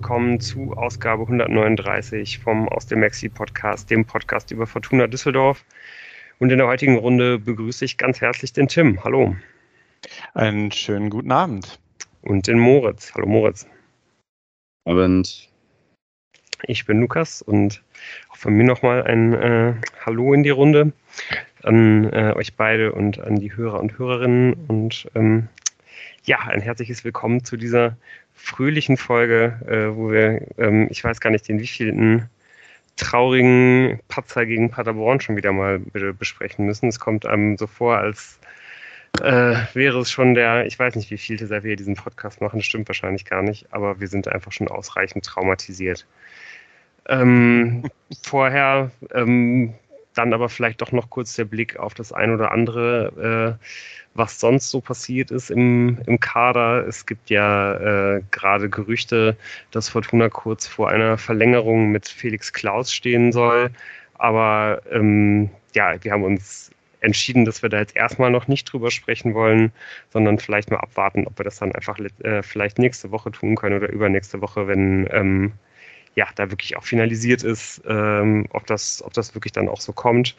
willkommen zu Ausgabe 139 vom Aus dem Maxi Podcast, dem Podcast über Fortuna Düsseldorf. Und in der heutigen Runde begrüße ich ganz herzlich den Tim. Hallo. Einen schönen guten Abend. Und den Moritz. Hallo Moritz. Abend. Ich bin Lukas und auch von mir nochmal ein äh, Hallo in die Runde an äh, euch beide und an die Hörer und Hörerinnen. Und ähm, ja, ein herzliches Willkommen zu dieser fröhlichen Folge, äh, wo wir, ähm, ich weiß gar nicht, den wievielten traurigen Patzer gegen Paderborn schon wieder mal besprechen müssen. Es kommt einem so vor, als äh, wäre es schon der, ich weiß nicht, wie viel seit wir diesen Podcast machen, das stimmt wahrscheinlich gar nicht, aber wir sind einfach schon ausreichend traumatisiert. Ähm, vorher ähm, dann aber vielleicht doch noch kurz der Blick auf das ein oder andere, äh, was sonst so passiert ist im, im Kader. Es gibt ja äh, gerade Gerüchte, dass Fortuna kurz vor einer Verlängerung mit Felix Klaus stehen soll. Aber ähm, ja, wir haben uns entschieden, dass wir da jetzt erstmal noch nicht drüber sprechen wollen, sondern vielleicht mal abwarten, ob wir das dann einfach äh, vielleicht nächste Woche tun können oder übernächste Woche, wenn ähm, ja, da wirklich auch finalisiert ist, ähm, ob, das, ob das wirklich dann auch so kommt.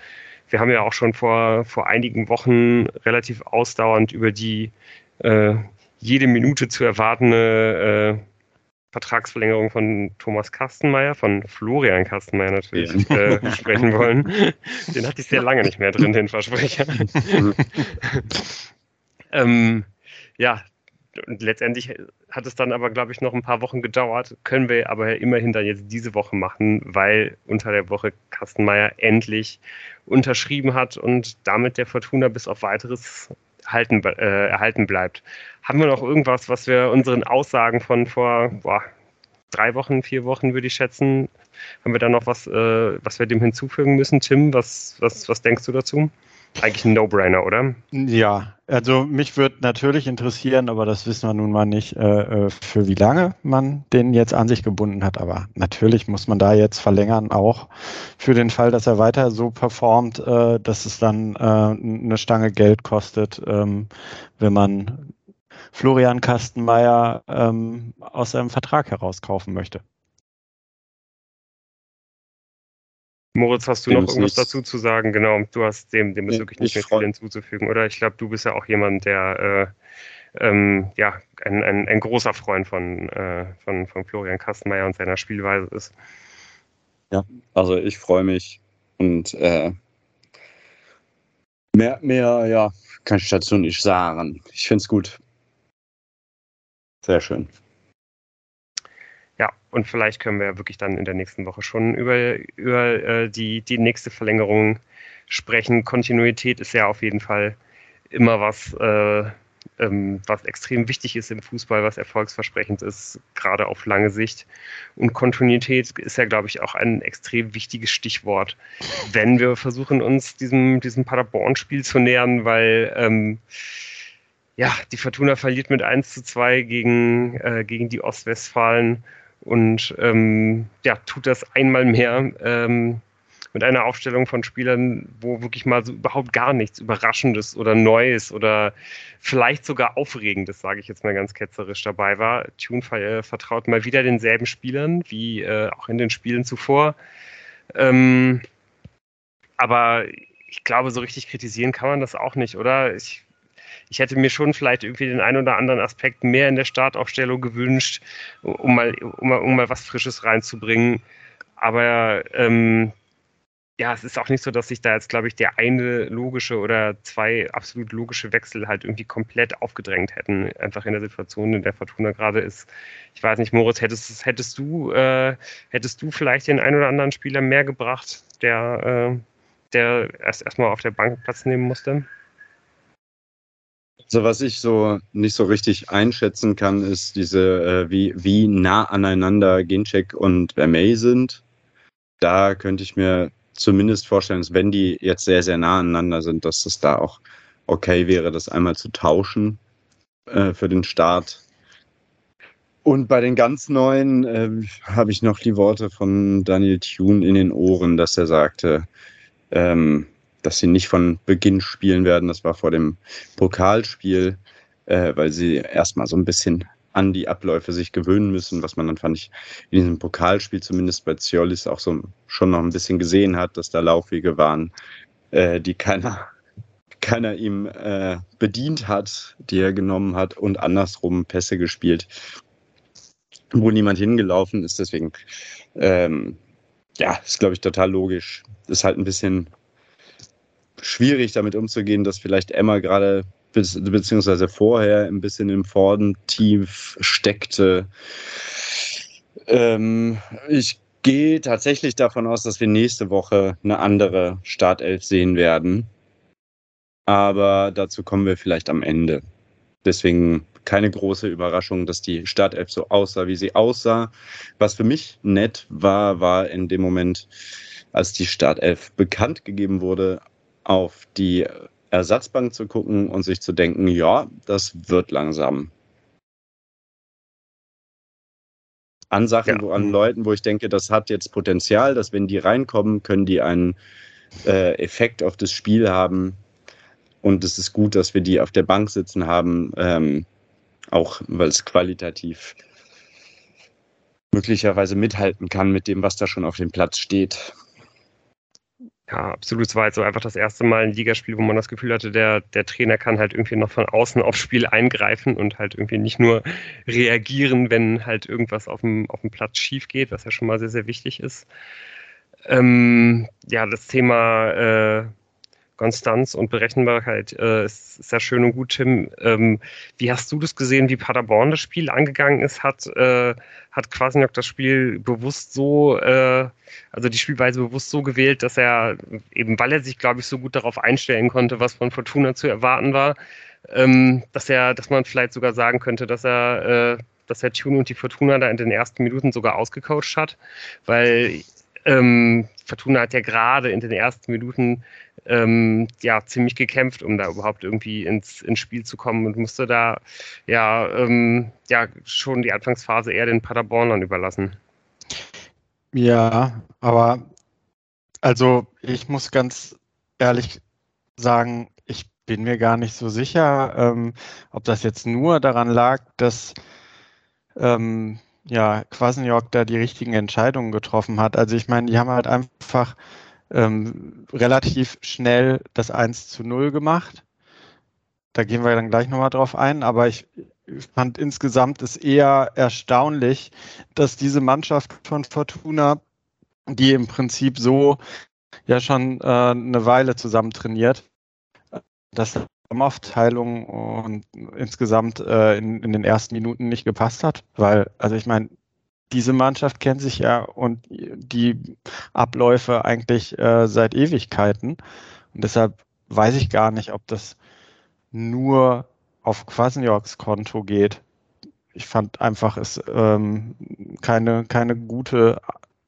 Wir haben ja auch schon vor, vor einigen Wochen relativ ausdauernd über die äh, jede Minute zu erwartende äh, Vertragsverlängerung von Thomas Kastenmeier, von Florian Kastenmeier natürlich, ja. äh, sprechen wollen. Den hatte ich sehr lange nicht mehr drin, den Versprecher. ähm, ja, und letztendlich hat es dann aber, glaube ich, noch ein paar Wochen gedauert. Können wir aber immerhin dann jetzt diese Woche machen, weil unter der Woche Kastenmeier endlich unterschrieben hat und damit der Fortuna bis auf weiteres halten, äh, erhalten bleibt. Haben wir noch irgendwas, was wir unseren Aussagen von vor boah, drei Wochen, vier Wochen, würde ich schätzen, haben wir da noch was, äh, was wir dem hinzufügen müssen? Tim, was, was, was denkst du dazu? Eigentlich ein No-Brainer, oder? Ja, also mich würde natürlich interessieren, aber das wissen wir nun mal nicht, äh, äh, für wie lange man den jetzt an sich gebunden hat. Aber natürlich muss man da jetzt verlängern, auch für den Fall, dass er weiter so performt, äh, dass es dann äh, eine Stange Geld kostet, ähm, wenn man Florian Kastenmeier ähm, aus seinem Vertrag herauskaufen möchte. Moritz, hast du dem noch irgendwas dazu zu sagen? Genau, du hast dem, dem ist wirklich nicht mehr viel hinzuzufügen, oder? Ich glaube, du bist ja auch jemand, der äh, ähm, ja, ein, ein, ein, großer Freund von, äh, von, von Florian Kastenmeier und seiner Spielweise ist. Ja, also ich freue mich und äh, mehr, mehr, ja, kann ich dazu nicht sagen. Ich finde es gut. Sehr schön. Und vielleicht können wir ja wirklich dann in der nächsten Woche schon über, über äh, die, die nächste Verlängerung sprechen. Kontinuität ist ja auf jeden Fall immer was, äh, ähm, was extrem wichtig ist im Fußball, was erfolgsversprechend ist, gerade auf lange Sicht. Und Kontinuität ist ja, glaube ich, auch ein extrem wichtiges Stichwort, wenn wir versuchen, uns diesem, diesem Paderborn-Spiel zu nähern, weil ähm, ja, die Fortuna verliert mit 1 zu 2 gegen, äh, gegen die Ostwestfalen und ähm, ja, tut das einmal mehr ähm, mit einer Aufstellung von Spielern, wo wirklich mal so überhaupt gar nichts Überraschendes oder Neues oder vielleicht sogar Aufregendes, sage ich jetzt mal ganz ketzerisch dabei war. Tune äh, vertraut mal wieder denselben Spielern wie äh, auch in den Spielen zuvor. Ähm, aber ich glaube, so richtig kritisieren kann man das auch nicht, oder? Ich ich hätte mir schon vielleicht irgendwie den einen oder anderen Aspekt mehr in der Startaufstellung gewünscht, um mal, um mal, um mal was Frisches reinzubringen. Aber ähm, ja, es ist auch nicht so, dass sich da jetzt, glaube ich, der eine logische oder zwei absolut logische Wechsel halt irgendwie komplett aufgedrängt hätten, einfach in der Situation, in der Fortuna gerade ist. Ich weiß nicht, Moritz, hättest, hättest du, äh, hättest du vielleicht den einen oder anderen Spieler mehr gebracht, der, äh, der erst erstmal auf der Bank Platz nehmen musste? So, was ich so nicht so richtig einschätzen kann, ist diese, äh, wie, wie nah aneinander Ginchek und Vermey sind. Da könnte ich mir zumindest vorstellen, dass wenn die jetzt sehr, sehr nah aneinander sind, dass es da auch okay wäre, das einmal zu tauschen äh, für den Start. Und bei den ganz neuen äh, habe ich noch die Worte von Daniel Thune in den Ohren, dass er sagte, ähm, dass sie nicht von Beginn spielen werden. Das war vor dem Pokalspiel, äh, weil sie erstmal so ein bisschen an die Abläufe sich gewöhnen müssen, was man dann fand ich in diesem Pokalspiel zumindest bei Ziolis auch so schon noch ein bisschen gesehen hat, dass da Laufwege waren, äh, die keiner, keiner ihm äh, bedient hat, die er genommen hat und andersrum Pässe gespielt, wo niemand hingelaufen ist. Deswegen, ähm, ja, ist glaube ich total logisch. Ist halt ein bisschen schwierig damit umzugehen, dass vielleicht Emma gerade beziehungsweise vorher ein bisschen im Forden tief steckte. Ähm, ich gehe tatsächlich davon aus, dass wir nächste Woche eine andere Startelf sehen werden. Aber dazu kommen wir vielleicht am Ende. Deswegen keine große Überraschung, dass die Startelf so aussah, wie sie aussah. Was für mich nett war, war in dem Moment, als die Startelf bekannt gegeben wurde, auf die Ersatzbank zu gucken und sich zu denken, ja, das wird langsam. An Sachen, ja. wo, an Leuten, wo ich denke, das hat jetzt Potenzial, dass wenn die reinkommen, können die einen äh, Effekt auf das Spiel haben. Und es ist gut, dass wir die auf der Bank sitzen haben, ähm, auch weil es qualitativ möglicherweise mithalten kann mit dem, was da schon auf dem Platz steht. Ja, absolut. Es war halt so einfach das erste Mal ein Ligaspiel, wo man das Gefühl hatte, der, der Trainer kann halt irgendwie noch von außen aufs Spiel eingreifen und halt irgendwie nicht nur reagieren, wenn halt irgendwas auf dem, auf dem Platz schief geht, was ja schon mal sehr, sehr wichtig ist. Ähm, ja, das Thema äh, Konstanz und Berechenbarkeit äh, ist sehr schön und gut, Tim. Ähm, wie hast du das gesehen, wie Paderborn das Spiel angegangen ist? Hat, äh, hat Kwasniok das Spiel bewusst so, äh, also die Spielweise bewusst so gewählt, dass er, eben weil er sich, glaube ich, so gut darauf einstellen konnte, was von Fortuna zu erwarten war, ähm, dass er, dass man vielleicht sogar sagen könnte, dass er, äh, dass er Tune und die Fortuna da in den ersten Minuten sogar ausgecoacht hat, weil ähm, Fortuna hat ja gerade in den ersten Minuten ähm, ja ziemlich gekämpft, um da überhaupt irgendwie ins, ins Spiel zu kommen und musste da ja, ähm, ja schon die Anfangsphase eher den Paderbornern überlassen. Ja, aber also ich muss ganz ehrlich sagen, ich bin mir gar nicht so sicher, ähm, ob das jetzt nur daran lag, dass ähm, ja, Quasenjorg da die richtigen Entscheidungen getroffen hat. Also ich meine, die haben halt einfach ähm, relativ schnell das 1 zu 0 gemacht. Da gehen wir dann gleich nochmal drauf ein, aber ich fand insgesamt es eher erstaunlich, dass diese Mannschaft von Fortuna, die im Prinzip so ja schon äh, eine Weile zusammen trainiert, dass die Aufteilung und insgesamt äh, in, in den ersten Minuten nicht gepasst hat, weil, also ich meine, diese Mannschaft kennt sich ja und die Abläufe eigentlich äh, seit Ewigkeiten. Und deshalb weiß ich gar nicht, ob das nur auf Quasnioks Konto geht. Ich fand einfach es ähm, keine, keine gute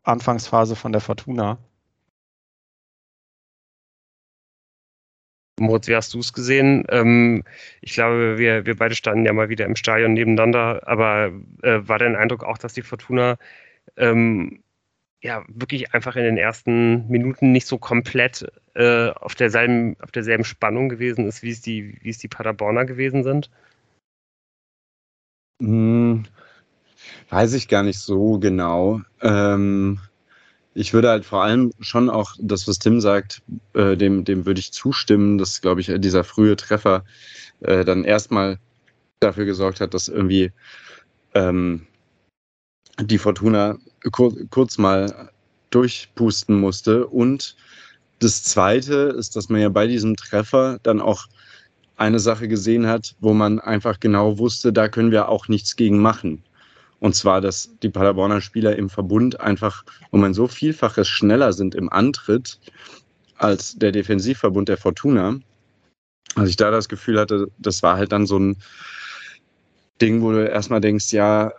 Anfangsphase von der Fortuna. Moritz, wie hast du es gesehen? Ähm, ich glaube, wir, wir beide standen ja mal wieder im Stadion nebeneinander, aber äh, war dein Eindruck auch, dass die Fortuna ähm, ja wirklich einfach in den ersten Minuten nicht so komplett äh, auf, derselben, auf derselben Spannung gewesen ist, wie es die, wie es die Paderborner gewesen sind? Hm, weiß ich gar nicht so genau. Ähm, ich würde halt vor allem schon auch das, was Tim sagt, äh, dem, dem würde ich zustimmen, dass, glaube ich, dieser frühe Treffer äh, dann erstmal dafür gesorgt hat, dass irgendwie ähm, die Fortuna kur kurz mal durchpusten musste. Und das Zweite ist, dass man ja bei diesem Treffer dann auch eine Sache gesehen hat, wo man einfach genau wusste, da können wir auch nichts gegen machen. Und zwar, dass die Paderborner Spieler im Verbund einfach um ein so Vielfaches schneller sind im Antritt als der Defensivverbund der Fortuna. Also ich da das Gefühl hatte, das war halt dann so ein Ding, wo du erstmal denkst, ja,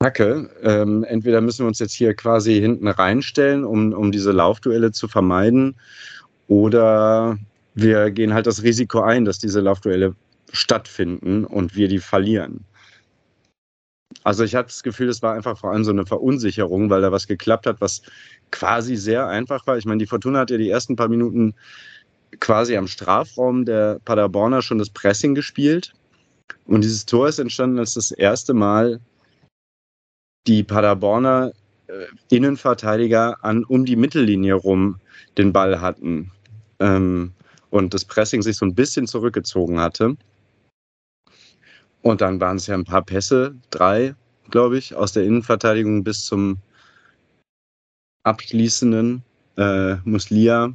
Kacke, ähm, entweder müssen wir uns jetzt hier quasi hinten reinstellen, um, um diese Laufduelle zu vermeiden, oder wir gehen halt das Risiko ein, dass diese Laufduelle stattfinden und wir die verlieren. Also ich hatte das Gefühl, es war einfach vor allem so eine Verunsicherung, weil da was geklappt hat, was quasi sehr einfach war. Ich meine, die Fortuna hat ja die ersten paar Minuten quasi am Strafraum der Paderborner schon das Pressing gespielt. Und dieses Tor ist entstanden, als das erste Mal die Paderborner äh, Innenverteidiger an um die Mittellinie rum den Ball hatten ähm, und das Pressing sich so ein bisschen zurückgezogen hatte. Und dann waren es ja ein paar Pässe, drei, glaube ich, aus der Innenverteidigung bis zum abschließenden äh, Muslia.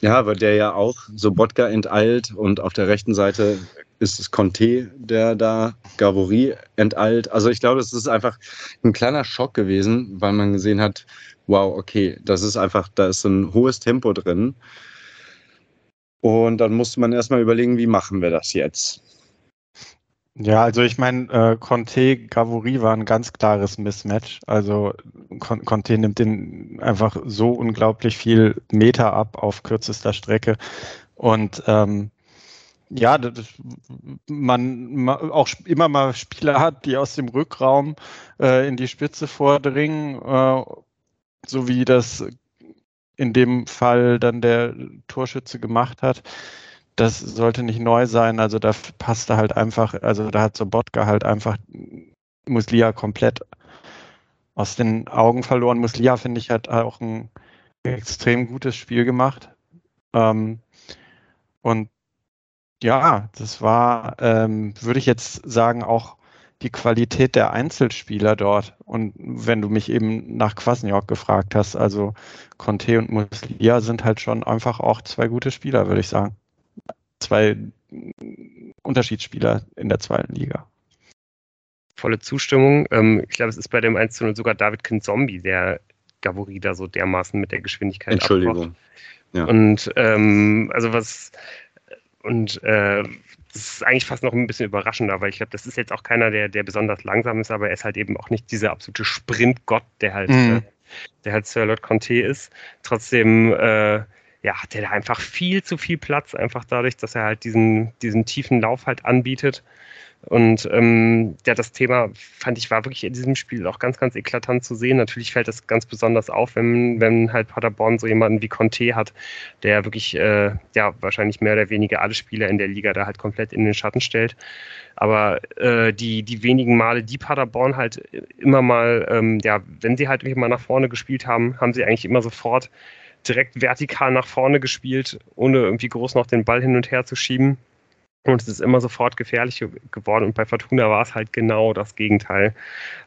Ja, aber der ja auch Sobotka enteilt und auf der rechten Seite ist es Conte, der da Gavory enteilt. Also ich glaube, es ist einfach ein kleiner Schock gewesen, weil man gesehen hat, wow, okay, das ist einfach, da ist ein hohes Tempo drin. Und dann musste man erstmal überlegen, wie machen wir das jetzt? Ja, also ich meine, äh, Conte Gavory war ein ganz klares Mismatch. Also Con Conte nimmt den einfach so unglaublich viel Meter ab auf kürzester Strecke. Und ähm, ja, das, man auch immer mal Spieler hat, die aus dem Rückraum äh, in die Spitze vordringen, äh, so wie das in dem Fall dann der Torschütze gemacht hat. Das sollte nicht neu sein. Also da passte halt einfach, also da hat Sobotka halt einfach Muslia komplett aus den Augen verloren. Muslia, finde ich, hat auch ein extrem gutes Spiel gemacht. Ähm, und ja, das war, ähm, würde ich jetzt sagen, auch die Qualität der Einzelspieler dort. Und wenn du mich eben nach Kwasniok gefragt hast, also Conte und Muslia sind halt schon einfach auch zwei gute Spieler, würde ich sagen. Zwei Unterschiedsspieler in der zweiten Liga. Volle Zustimmung. Ähm, ich glaube, es ist bei dem 1 0 sogar David Kinzombie, der Gavori da so dermaßen mit der Geschwindigkeit Entschuldigung. Ja. Und ähm, also was und äh, das ist eigentlich fast noch ein bisschen überraschender, weil ich glaube, das ist jetzt auch keiner, der, der besonders langsam ist, aber er ist halt eben auch nicht dieser absolute Sprintgott, der halt, mhm. äh, der halt Sir Lord Conte ist. Trotzdem, äh, ja, hat er da einfach viel zu viel Platz, einfach dadurch, dass er halt diesen, diesen tiefen Lauf halt anbietet. Und ähm, ja, das Thema fand ich war wirklich in diesem Spiel auch ganz, ganz eklatant zu sehen. Natürlich fällt das ganz besonders auf, wenn, wenn halt Paderborn so jemanden wie Conte hat, der wirklich äh, ja wahrscheinlich mehr oder weniger alle Spieler in der Liga da halt komplett in den Schatten stellt. Aber äh, die, die wenigen Male, die Paderborn halt immer mal, ähm, ja, wenn sie halt irgendwie mal nach vorne gespielt haben, haben sie eigentlich immer sofort direkt vertikal nach vorne gespielt, ohne irgendwie groß noch den Ball hin und her zu schieben. Und es ist immer sofort gefährlich geworden. Und bei Fortuna war es halt genau das Gegenteil.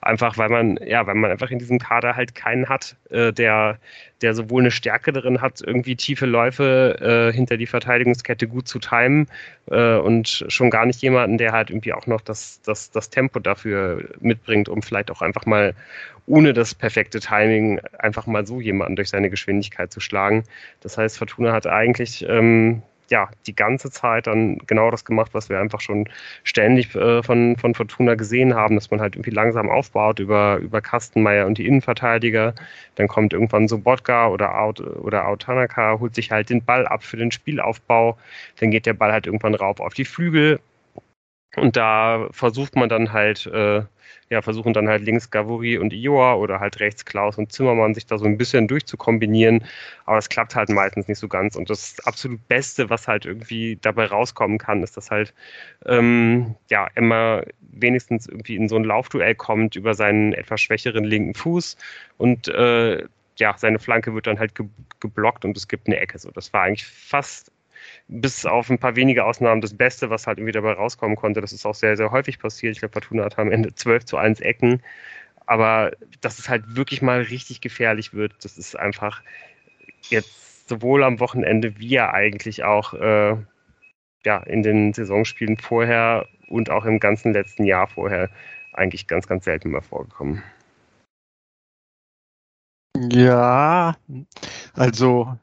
Einfach weil man, ja, weil man einfach in diesem Kader halt keinen hat, äh, der, der sowohl eine Stärke darin hat, irgendwie tiefe Läufe äh, hinter die Verteidigungskette gut zu timen äh, und schon gar nicht jemanden, der halt irgendwie auch noch das, das, das Tempo dafür mitbringt, um vielleicht auch einfach mal ohne das perfekte Timing einfach mal so jemanden durch seine Geschwindigkeit zu schlagen. Das heißt, Fortuna hat eigentlich ähm, ja, die ganze Zeit dann genau das gemacht, was wir einfach schon ständig äh, von, von Fortuna gesehen haben, dass man halt irgendwie langsam aufbaut über, über Kastenmeier und die Innenverteidiger. Dann kommt irgendwann Sobotka oder Out, oder Autanaka, holt sich halt den Ball ab für den Spielaufbau. Dann geht der Ball halt irgendwann rauf auf die Flügel. Und da versucht man dann halt, äh, ja, versuchen dann halt links Gavuri und Ioa oder halt rechts Klaus und Zimmermann sich da so ein bisschen durchzukombinieren. Aber das klappt halt meistens nicht so ganz. Und das absolut Beste, was halt irgendwie dabei rauskommen kann, ist, dass halt ähm, ja Emma wenigstens irgendwie in so ein Laufduell kommt über seinen etwas schwächeren linken Fuß und äh, ja, seine Flanke wird dann halt ge geblockt und es gibt eine Ecke. So, das war eigentlich fast bis auf ein paar wenige Ausnahmen das Beste, was halt irgendwie dabei rauskommen konnte. Das ist auch sehr, sehr häufig passiert. Ich glaube, Fortuna hat am Ende 12 zu 1 Ecken. Aber dass es halt wirklich mal richtig gefährlich wird, das ist einfach jetzt sowohl am Wochenende wie ja eigentlich auch äh, ja, in den Saisonspielen vorher und auch im ganzen letzten Jahr vorher eigentlich ganz, ganz selten mal vorgekommen. Ja, also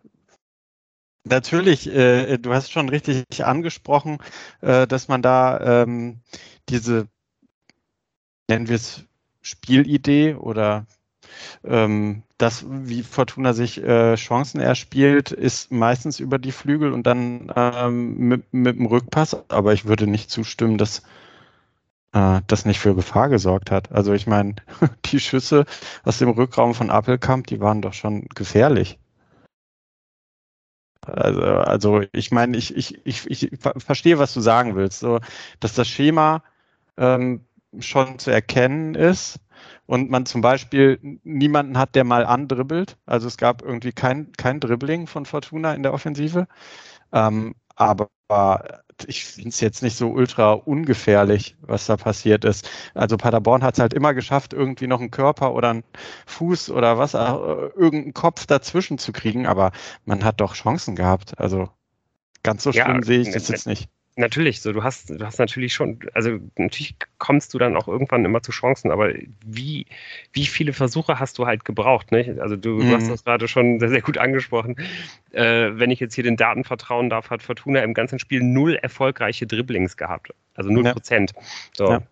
Natürlich, äh, du hast schon richtig angesprochen, äh, dass man da ähm, diese, nennen wir es Spielidee oder ähm, das, wie Fortuna sich äh, Chancen erspielt, ist meistens über die Flügel und dann ähm, mit, mit dem Rückpass. Aber ich würde nicht zustimmen, dass äh, das nicht für Gefahr gesorgt hat. Also ich meine, die Schüsse aus dem Rückraum von Appelkamp, die waren doch schon gefährlich. Also, also ich meine, ich, ich, ich, ich verstehe, was du sagen willst. So, dass das Schema ähm, schon zu erkennen ist und man zum Beispiel niemanden hat, der mal andribbelt. Also es gab irgendwie kein, kein Dribbling von Fortuna in der Offensive. Ähm, aber ich finde es jetzt nicht so ultra ungefährlich, was da passiert ist. Also Paderborn hat es halt immer geschafft, irgendwie noch einen Körper oder einen Fuß oder was, äh, irgendeinen Kopf dazwischen zu kriegen, aber man hat doch Chancen gehabt. Also ganz so schlimm ja, sehe ich das jetzt nicht. Natürlich, so du hast, du hast natürlich schon, also natürlich kommst du dann auch irgendwann immer zu Chancen, aber wie, wie viele Versuche hast du halt gebraucht, nicht? Also du, mhm. du hast mhm. das gerade schon sehr, sehr gut angesprochen. Äh, wenn ich jetzt hier den Daten vertrauen darf, hat Fortuna im ganzen Spiel null erfolgreiche Dribblings gehabt. Also null Prozent. Ja. So. Ja.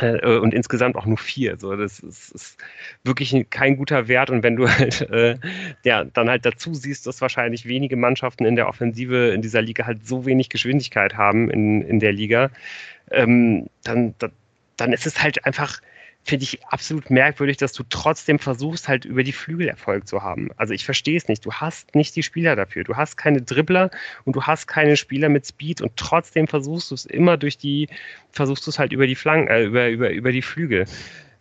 Äh, und insgesamt auch nur vier. So, das ist, ist, wirklich kein guter Wert. Und wenn du halt äh, ja, dann halt dazu siehst, dass wahrscheinlich wenige Mannschaften in der Offensive in dieser Liga halt so wenig Geschwindigkeit haben in, in der Liga, ähm, dann, dann ist es halt einfach finde ich absolut merkwürdig, dass du trotzdem versuchst, halt über die Flügel Erfolg zu haben. Also ich verstehe es nicht. Du hast nicht die Spieler dafür. Du hast keine Dribbler und du hast keine Spieler mit Speed und trotzdem versuchst du es immer durch die, versuchst du es halt über die Flanken, äh, über, über, über die Flügel.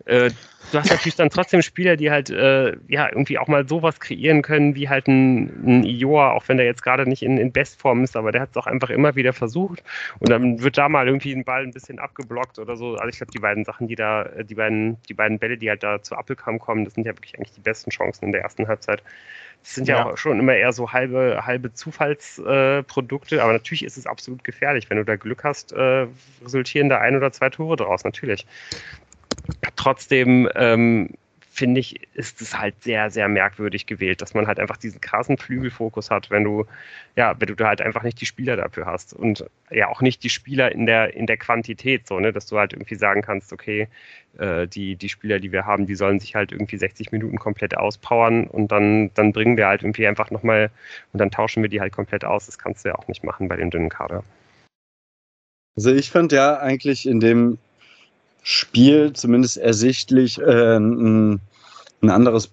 Äh, du hast natürlich dann trotzdem Spieler, die halt äh, ja irgendwie auch mal sowas kreieren können, wie halt ein, ein Ioa, auch wenn der jetzt gerade nicht in, in Bestform ist, aber der hat es auch einfach immer wieder versucht und dann wird da mal irgendwie ein Ball ein bisschen abgeblockt oder so. Also ich glaube, die beiden Sachen, die da, die beiden, die beiden Bälle, die halt da zu Appelkamm kommen, das sind ja wirklich eigentlich die besten Chancen in der ersten Halbzeit. Das sind ja, ja auch schon immer eher so halbe, halbe Zufallsprodukte, äh, aber natürlich ist es absolut gefährlich. Wenn du da Glück hast, äh, resultieren da ein oder zwei Tore draus, natürlich. Trotzdem ähm, finde ich, ist es halt sehr, sehr merkwürdig gewählt, dass man halt einfach diesen krassen Flügelfokus hat, wenn du, ja, wenn du halt einfach nicht die Spieler dafür hast und ja auch nicht die Spieler in der, in der Quantität, so, ne, dass du halt irgendwie sagen kannst, okay, äh, die, die Spieler, die wir haben, die sollen sich halt irgendwie 60 Minuten komplett auspowern und dann, dann bringen wir halt irgendwie einfach nochmal und dann tauschen wir die halt komplett aus. Das kannst du ja auch nicht machen bei dem dünnen Kader. Also ich fand ja eigentlich in dem Spiel zumindest ersichtlich äh, ein, ein anderes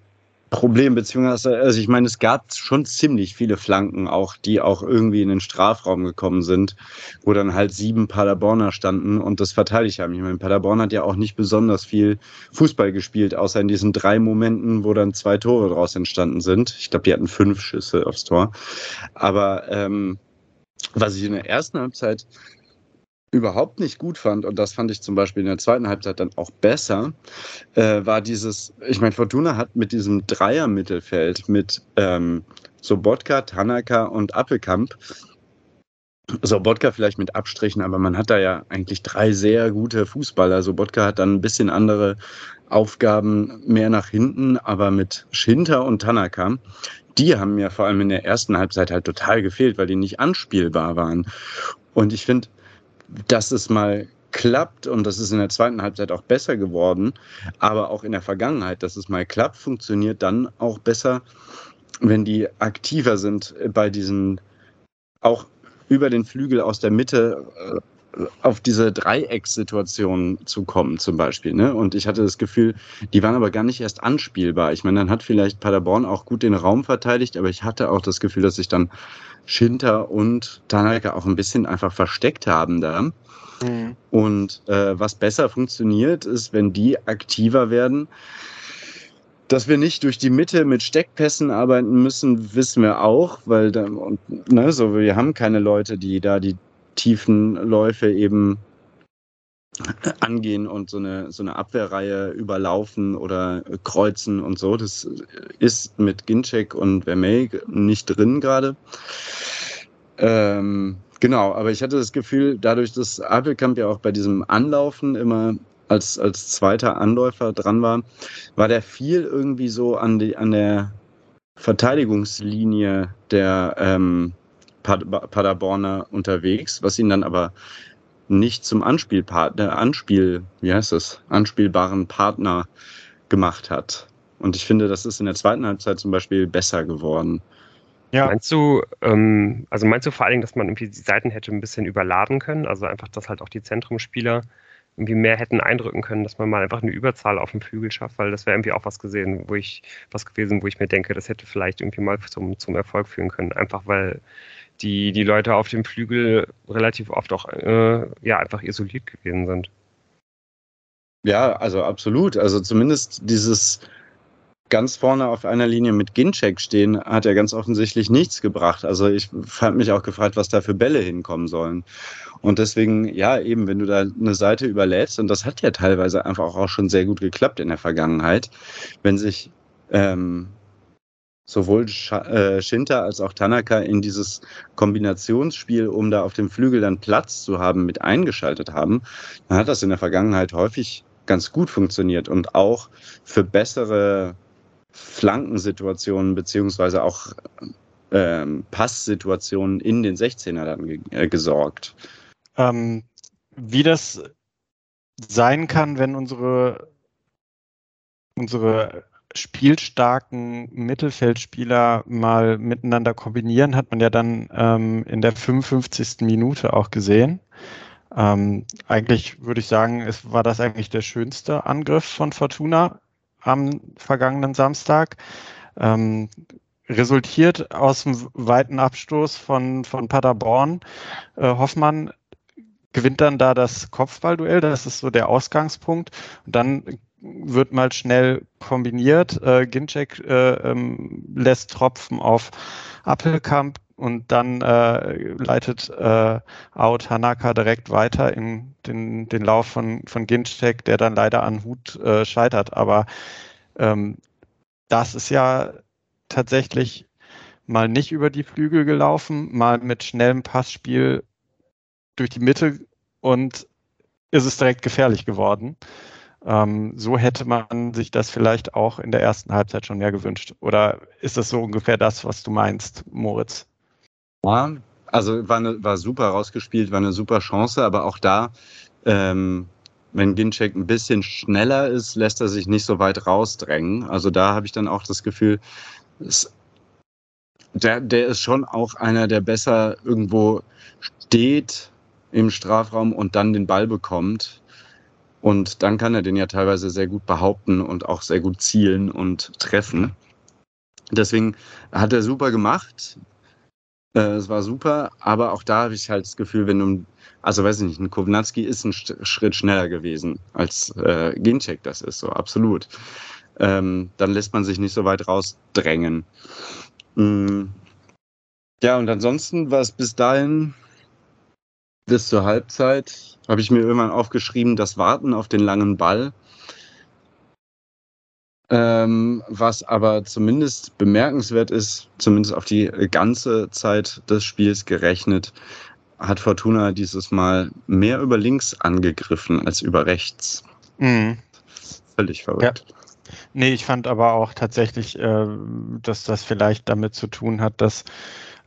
Problem, beziehungsweise, also ich meine, es gab schon ziemlich viele Flanken auch, die auch irgendwie in den Strafraum gekommen sind, wo dann halt sieben Paderborner standen und das verteidigt haben. Ich meine, Paderborn hat ja auch nicht besonders viel Fußball gespielt, außer in diesen drei Momenten, wo dann zwei Tore draus entstanden sind. Ich glaube, die hatten fünf Schüsse aufs Tor. Aber ähm, was ich in der ersten Halbzeit überhaupt nicht gut fand, und das fand ich zum Beispiel in der zweiten Halbzeit dann auch besser, äh, war dieses, ich meine, Fortuna hat mit diesem Dreier-Mittelfeld mit ähm, Sobotka, Tanaka und Appelkamp, Sobotka vielleicht mit Abstrichen, aber man hat da ja eigentlich drei sehr gute Fußballer. Sobotka hat dann ein bisschen andere Aufgaben mehr nach hinten, aber mit Schinter und Tanaka, die haben mir vor allem in der ersten Halbzeit halt total gefehlt, weil die nicht anspielbar waren. Und ich finde, dass es mal klappt und das ist in der zweiten Halbzeit auch besser geworden, aber auch in der Vergangenheit, dass es mal klappt, funktioniert dann auch besser, wenn die aktiver sind bei diesen auch über den Flügel aus der Mitte äh, auf diese Dreieckssituation zu kommen zum Beispiel. Ne? Und ich hatte das Gefühl, die waren aber gar nicht erst anspielbar. Ich meine, dann hat vielleicht Paderborn auch gut den Raum verteidigt, aber ich hatte auch das Gefühl, dass sich dann Schinter und Tanaka auch ein bisschen einfach versteckt haben da. Mhm. Und äh, was besser funktioniert, ist, wenn die aktiver werden. Dass wir nicht durch die Mitte mit Steckpässen arbeiten müssen, wissen wir auch, weil da, und, ne, so, wir haben keine Leute, die da die tiefen Läufe eben angehen und so eine, so eine Abwehrreihe überlaufen oder kreuzen und so. Das ist mit Ginczek und Vermey nicht drin gerade. Ähm, genau, aber ich hatte das Gefühl, dadurch, dass Appelkamp ja auch bei diesem Anlaufen immer als, als zweiter Anläufer dran war, war der viel irgendwie so an, die, an der Verteidigungslinie der ähm, Paderborner unterwegs, was ihn dann aber nicht zum Anspielpartner, Anspiel, wie heißt das, anspielbaren Partner gemacht hat. Und ich finde, das ist in der zweiten Halbzeit zum Beispiel besser geworden. Ja. Meinst du, ähm, also meinst du vor allen Dingen, dass man irgendwie die Seiten hätte ein bisschen überladen können? Also einfach, dass halt auch die Zentrumspieler irgendwie mehr hätten eindrücken können, dass man mal einfach eine Überzahl auf dem Flügel schafft, weil das wäre irgendwie auch was gesehen, wo ich, was gewesen, wo ich mir denke, das hätte vielleicht irgendwie mal zum, zum Erfolg führen können. Einfach weil die, die Leute auf dem Flügel relativ oft auch äh, ja, einfach isoliert gewesen sind. Ja, also absolut. Also zumindest dieses ganz vorne auf einer Linie mit Ginchek stehen, hat ja ganz offensichtlich nichts gebracht. Also ich fand mich auch gefragt, was da für Bälle hinkommen sollen. Und deswegen, ja, eben, wenn du da eine Seite überlädst, und das hat ja teilweise einfach auch schon sehr gut geklappt in der Vergangenheit, wenn sich ähm, sowohl äh, Shinta als auch Tanaka in dieses Kombinationsspiel, um da auf dem Flügel dann Platz zu haben, mit eingeschaltet haben, dann hat das in der Vergangenheit häufig ganz gut funktioniert und auch für bessere Flankensituationen beziehungsweise auch ähm, Passsituationen in den 16er dann ge äh, gesorgt. Ähm, wie das sein kann, wenn unsere, unsere spielstarken Mittelfeldspieler mal miteinander kombinieren, hat man ja dann ähm, in der 55. Minute auch gesehen. Ähm, eigentlich würde ich sagen, es war das eigentlich der schönste Angriff von Fortuna am vergangenen Samstag. Ähm, resultiert aus dem weiten Abstoß von, von Paderborn. Äh, Hoffmann gewinnt dann da das Kopfballduell, das ist so der Ausgangspunkt. Und dann wird mal schnell kombiniert. Äh, Ginczek äh, ähm, lässt Tropfen auf Appelkamp und dann äh, leitet äh, Out Hanaka direkt weiter in den, den Lauf von, von Ginczek, der dann leider an Hut äh, scheitert. Aber ähm, das ist ja tatsächlich mal nicht über die Flügel gelaufen, mal mit schnellem Passspiel durch die Mitte und ist es direkt gefährlich geworden. Ähm, so hätte man sich das vielleicht auch in der ersten Halbzeit schon mehr gewünscht. Oder ist das so ungefähr das, was du meinst, Moritz? Ja, also war, eine, war super rausgespielt, war eine super Chance, aber auch da, ähm, wenn Ginczek ein bisschen schneller ist, lässt er sich nicht so weit rausdrängen. Also da habe ich dann auch das Gefühl, es, der, der ist schon auch einer, der besser irgendwo steht im Strafraum und dann den Ball bekommt. Und dann kann er den ja teilweise sehr gut behaupten und auch sehr gut zielen und treffen. Deswegen hat er super gemacht. Äh, es war super, aber auch da habe ich halt das Gefühl, wenn du, also weiß ich nicht, ein Kovnatski ist ein Schritt schneller gewesen als äh, Ginczek das ist, so absolut. Ähm, dann lässt man sich nicht so weit rausdrängen. Mhm. Ja, und ansonsten war es bis dahin, bis zur Halbzeit, habe ich mir irgendwann aufgeschrieben, das Warten auf den langen Ball. Ähm, was aber zumindest bemerkenswert ist, zumindest auf die ganze Zeit des Spiels gerechnet, hat Fortuna dieses Mal mehr über links angegriffen als über rechts. Mhm. Völlig verrückt. Ja. Nee, ich fand aber auch tatsächlich, äh, dass das vielleicht damit zu tun hat, dass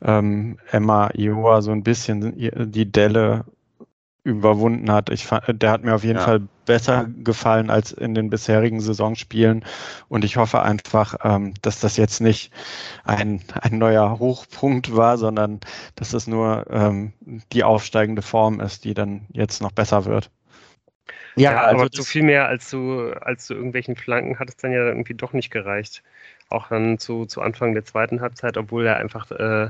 ähm, Emma Ioa so ein bisschen die Delle überwunden hat. Ich fand, der hat mir auf jeden ja. Fall besser gefallen als in den bisherigen Saisonspielen. Und ich hoffe einfach, ähm, dass das jetzt nicht ein, ein neuer Hochpunkt war, sondern dass es nur ähm, die aufsteigende Form ist, die dann jetzt noch besser wird. Ja, ja also aber so viel mehr als zu, als zu irgendwelchen Flanken hat es dann ja irgendwie doch nicht gereicht. Auch dann zu, zu Anfang der zweiten Halbzeit, obwohl er einfach äh,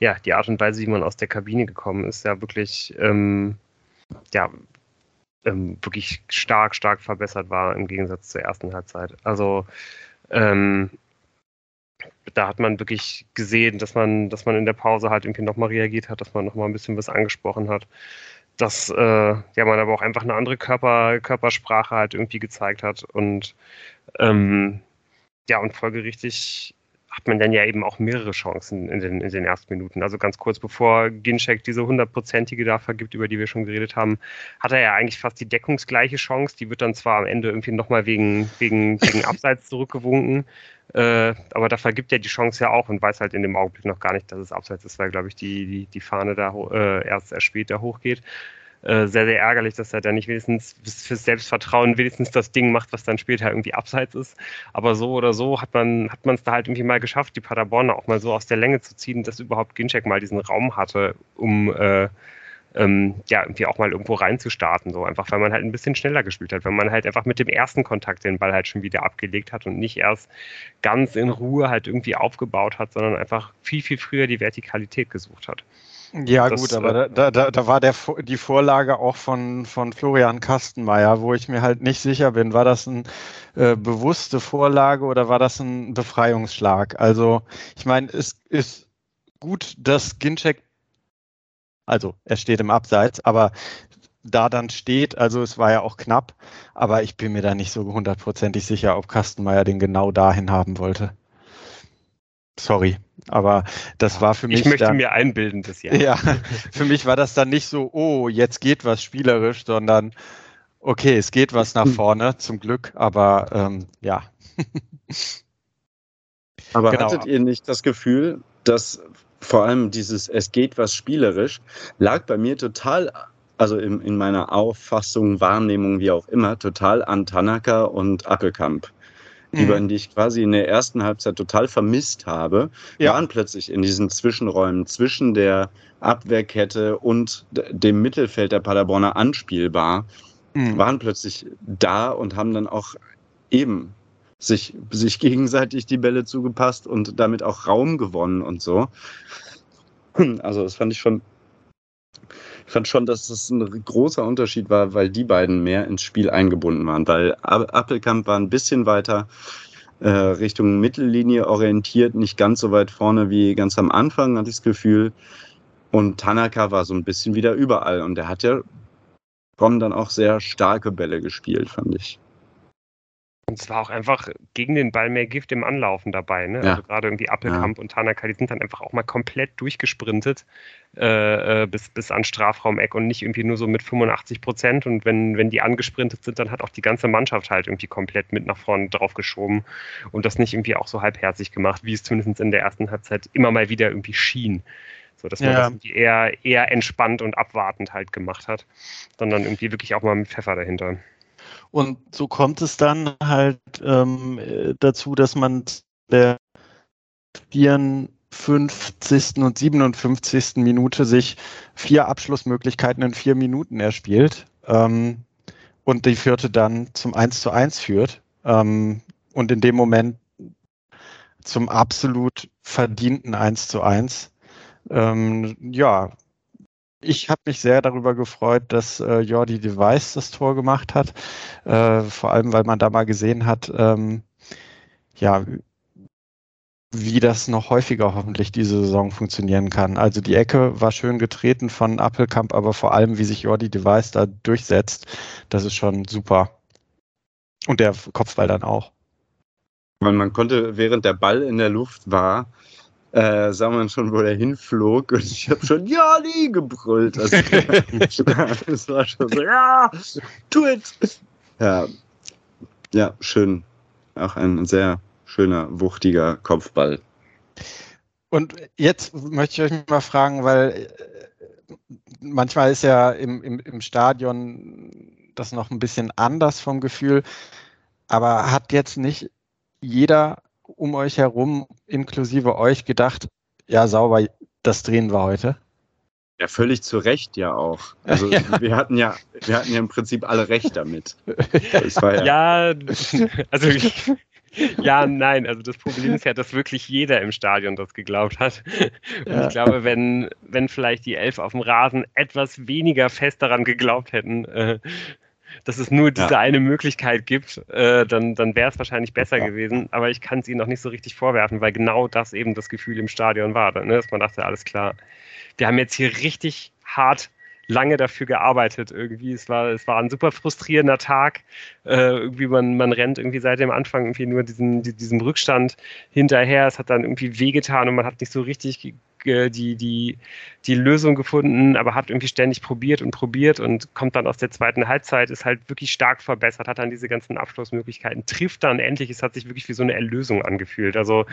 ja, die Art und Weise, wie man aus der Kabine gekommen ist, ja wirklich ähm, ja, ähm, wirklich stark, stark verbessert war im Gegensatz zur ersten Halbzeit. Also ähm, da hat man wirklich gesehen, dass man, dass man in der Pause halt irgendwie nochmal reagiert hat, dass man nochmal ein bisschen was angesprochen hat. Dass äh, ja, man aber auch einfach eine andere Körper, Körpersprache halt irgendwie gezeigt hat und ähm, ja, und folgerichtig hat man dann ja eben auch mehrere Chancen in den, in den ersten Minuten. Also ganz kurz bevor Ginczek diese hundertprozentige da vergibt, über die wir schon geredet haben, hat er ja eigentlich fast die deckungsgleiche Chance. Die wird dann zwar am Ende irgendwie nochmal wegen, wegen, wegen Abseits zurückgewunken, äh, aber da vergibt er die Chance ja auch und weiß halt in dem Augenblick noch gar nicht, dass es Abseits ist, weil, glaube ich, die, die, die Fahne da äh, erst, erst später hochgeht. Äh, sehr, sehr ärgerlich, dass er da nicht wenigstens fürs Selbstvertrauen wenigstens das Ding macht, was dann später irgendwie abseits ist. Aber so oder so hat man hat es da halt irgendwie mal geschafft, die Paderborner auch mal so aus der Länge zu ziehen, dass überhaupt Ginczek mal diesen Raum hatte, um äh, ähm, ja, irgendwie auch mal irgendwo reinzustarten, so einfach, weil man halt ein bisschen schneller gespielt hat, weil man halt einfach mit dem ersten Kontakt den Ball halt schon wieder abgelegt hat und nicht erst ganz in Ruhe halt irgendwie aufgebaut hat, sondern einfach viel, viel früher die Vertikalität gesucht hat. Ja, das, gut, aber äh, da, da, da war der, die Vorlage auch von, von Florian Kastenmeier, wo ich mir halt nicht sicher bin, war das eine äh, bewusste Vorlage oder war das ein Befreiungsschlag? Also, ich meine, es ist gut, dass Ginczek, also er steht im Abseits, aber da dann steht, also es war ja auch knapp, aber ich bin mir da nicht so hundertprozentig sicher, ob Kastenmeier den genau dahin haben wollte. Sorry, aber das war für mich. Ich möchte dann, mir einbilden, das ja. Ja, für mich war das dann nicht so, oh, jetzt geht was spielerisch, sondern okay, es geht was nach vorne, zum Glück, aber ähm, ja. Aber genau. hattet ihr nicht das Gefühl, dass vor allem dieses Es geht was spielerisch lag bei mir total, also in, in meiner Auffassung, Wahrnehmung, wie auch immer, total an Tanaka und Appelkamp die mhm. beiden, die ich quasi in der ersten Halbzeit total vermisst habe, ja. waren plötzlich in diesen Zwischenräumen zwischen der Abwehrkette und dem Mittelfeld der Paderborner anspielbar, mhm. waren plötzlich da und haben dann auch eben sich, sich gegenseitig die Bälle zugepasst und damit auch Raum gewonnen und so. Also das fand ich schon ich fand schon, dass das ein großer Unterschied war, weil die beiden mehr ins Spiel eingebunden waren. Weil Appelkamp war ein bisschen weiter äh, Richtung Mittellinie orientiert, nicht ganz so weit vorne wie ganz am Anfang, hatte ich das Gefühl. Und Tanaka war so ein bisschen wieder überall. Und der hat ja kommen dann auch sehr starke Bälle gespielt, fand ich. Und es war auch einfach gegen den Ball mehr Gift im Anlaufen dabei. Ne? Ja. Also gerade irgendwie Appelkamp ja. und Tanaka, die sind dann einfach auch mal komplett durchgesprintet äh, äh bis, bis an Strafraumeck und nicht irgendwie nur so mit 85 Prozent. Und wenn, wenn die angesprintet sind, dann hat auch die ganze Mannschaft halt irgendwie komplett mit nach vorne drauf geschoben und das nicht irgendwie auch so halbherzig gemacht, wie es zumindest in der ersten Halbzeit immer mal wieder irgendwie schien. So, dass man ja. das irgendwie eher, eher entspannt und abwartend halt gemacht hat, sondern irgendwie wirklich auch mal mit Pfeffer dahinter. Und so kommt es dann halt ähm, dazu, dass man der 54. und 57. Minute sich vier Abschlussmöglichkeiten in vier Minuten erspielt ähm, und die vierte dann zum 1 zu 1 führt ähm, und in dem Moment zum absolut verdienten 1 zu 1. Ähm, ja, ich habe mich sehr darüber gefreut, dass äh, Jordi Device das Tor gemacht hat. Äh, vor allem, weil man da mal gesehen hat, ähm, ja, wie das noch häufiger hoffentlich diese Saison funktionieren kann. Also die Ecke war schön getreten von Appelkamp, aber vor allem, wie sich Jordi Device da durchsetzt, das ist schon super. Und der Kopfball dann auch. Man, man konnte, während der Ball in der Luft war, äh, sah man schon, wo der hinflog und ich habe schon ja nie gebrüllt. Also, das war schon so, ja, tu it. Ja, ja, schön. Auch ein sehr schöner, wuchtiger Kopfball. Und jetzt möchte ich euch mal fragen, weil äh, manchmal ist ja im, im, im Stadion das noch ein bisschen anders vom Gefühl, aber hat jetzt nicht jeder um euch herum, inklusive euch, gedacht, ja, sauber, das drehen wir heute? Ja, völlig zu Recht ja auch. Also ja. wir hatten ja, wir hatten ja im Prinzip alle recht damit. ja, ja, also ich, ja, nein, also das Problem ist ja, dass wirklich jeder im Stadion das geglaubt hat. Und ja. ich glaube, wenn, wenn vielleicht die Elf auf dem Rasen etwas weniger fest daran geglaubt hätten, äh, dass es nur diese ja. eine Möglichkeit gibt, äh, dann, dann wäre es wahrscheinlich besser ja. gewesen. Aber ich kann es ihnen noch nicht so richtig vorwerfen, weil genau das eben das Gefühl im Stadion war. Ne? Dass man dachte, alles klar, wir haben jetzt hier richtig hart lange dafür gearbeitet irgendwie. Es war, es war ein super frustrierender Tag. Äh, irgendwie man, man rennt irgendwie seit dem Anfang irgendwie nur diesen, diesem Rückstand hinterher. Es hat dann irgendwie wehgetan und man hat nicht so richtig die, die, die Lösung gefunden, aber hat irgendwie ständig probiert und probiert und kommt dann aus der zweiten Halbzeit, ist halt wirklich stark verbessert, hat dann diese ganzen Abschlussmöglichkeiten, trifft dann endlich, es hat sich wirklich wie so eine Erlösung angefühlt. Also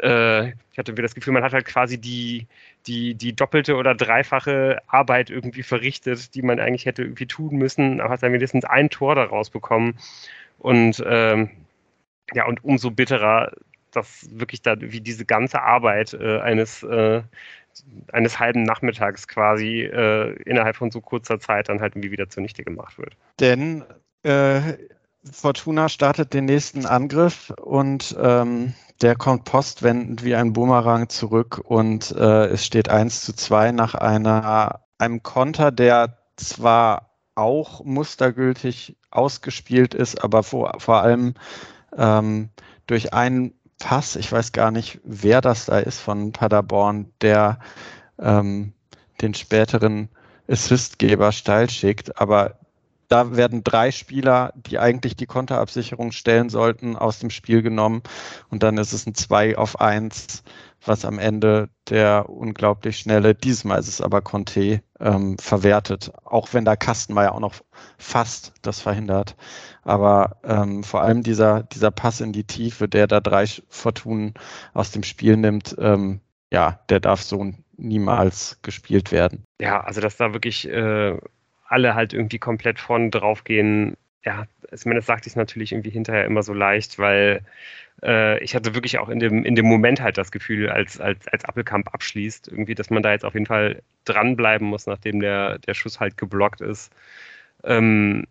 äh, ich hatte das Gefühl, man hat halt quasi die, die, die doppelte oder dreifache Arbeit irgendwie verrichtet, die man eigentlich hätte irgendwie tun müssen, aber hat dann mindestens ein Tor daraus bekommen. Und ähm, ja, und umso bitterer, dass wirklich da wie diese ganze Arbeit äh, eines äh, eines halben Nachmittags quasi äh, innerhalb von so kurzer Zeit dann halt irgendwie wieder zunichte gemacht wird. Denn äh, Fortuna startet den nächsten Angriff und ähm, der kommt postwendend wie ein Boomerang zurück und äh, es steht 1 zu 2 nach einer, einem Konter, der zwar auch mustergültig ausgespielt ist, aber vor, vor allem ähm, durch einen Pass, ich weiß gar nicht, wer das da ist von Paderborn, der ähm, den späteren Assistgeber steil schickt, aber da werden drei Spieler, die eigentlich die Konterabsicherung stellen sollten, aus dem Spiel genommen. Und dann ist es ein 2 auf 1, was am Ende der unglaublich schnelle, diesmal ist es aber Conte, ähm, verwertet. Auch wenn da Kastenmeier auch noch fast das verhindert. Aber ähm, vor allem dieser, dieser Pass in die Tiefe, der da drei Fortunen aus dem Spiel nimmt, ähm, ja, der darf so niemals gespielt werden. Ja, also dass da wirklich äh, alle halt irgendwie komplett vorne drauf gehen. Ja, das sagte ich natürlich irgendwie hinterher immer so leicht, weil äh, ich hatte wirklich auch in dem, in dem Moment halt das Gefühl, als, als, als Appelkamp abschließt, irgendwie, dass man da jetzt auf jeden Fall dranbleiben muss, nachdem der, der Schuss halt geblockt ist. Ähm,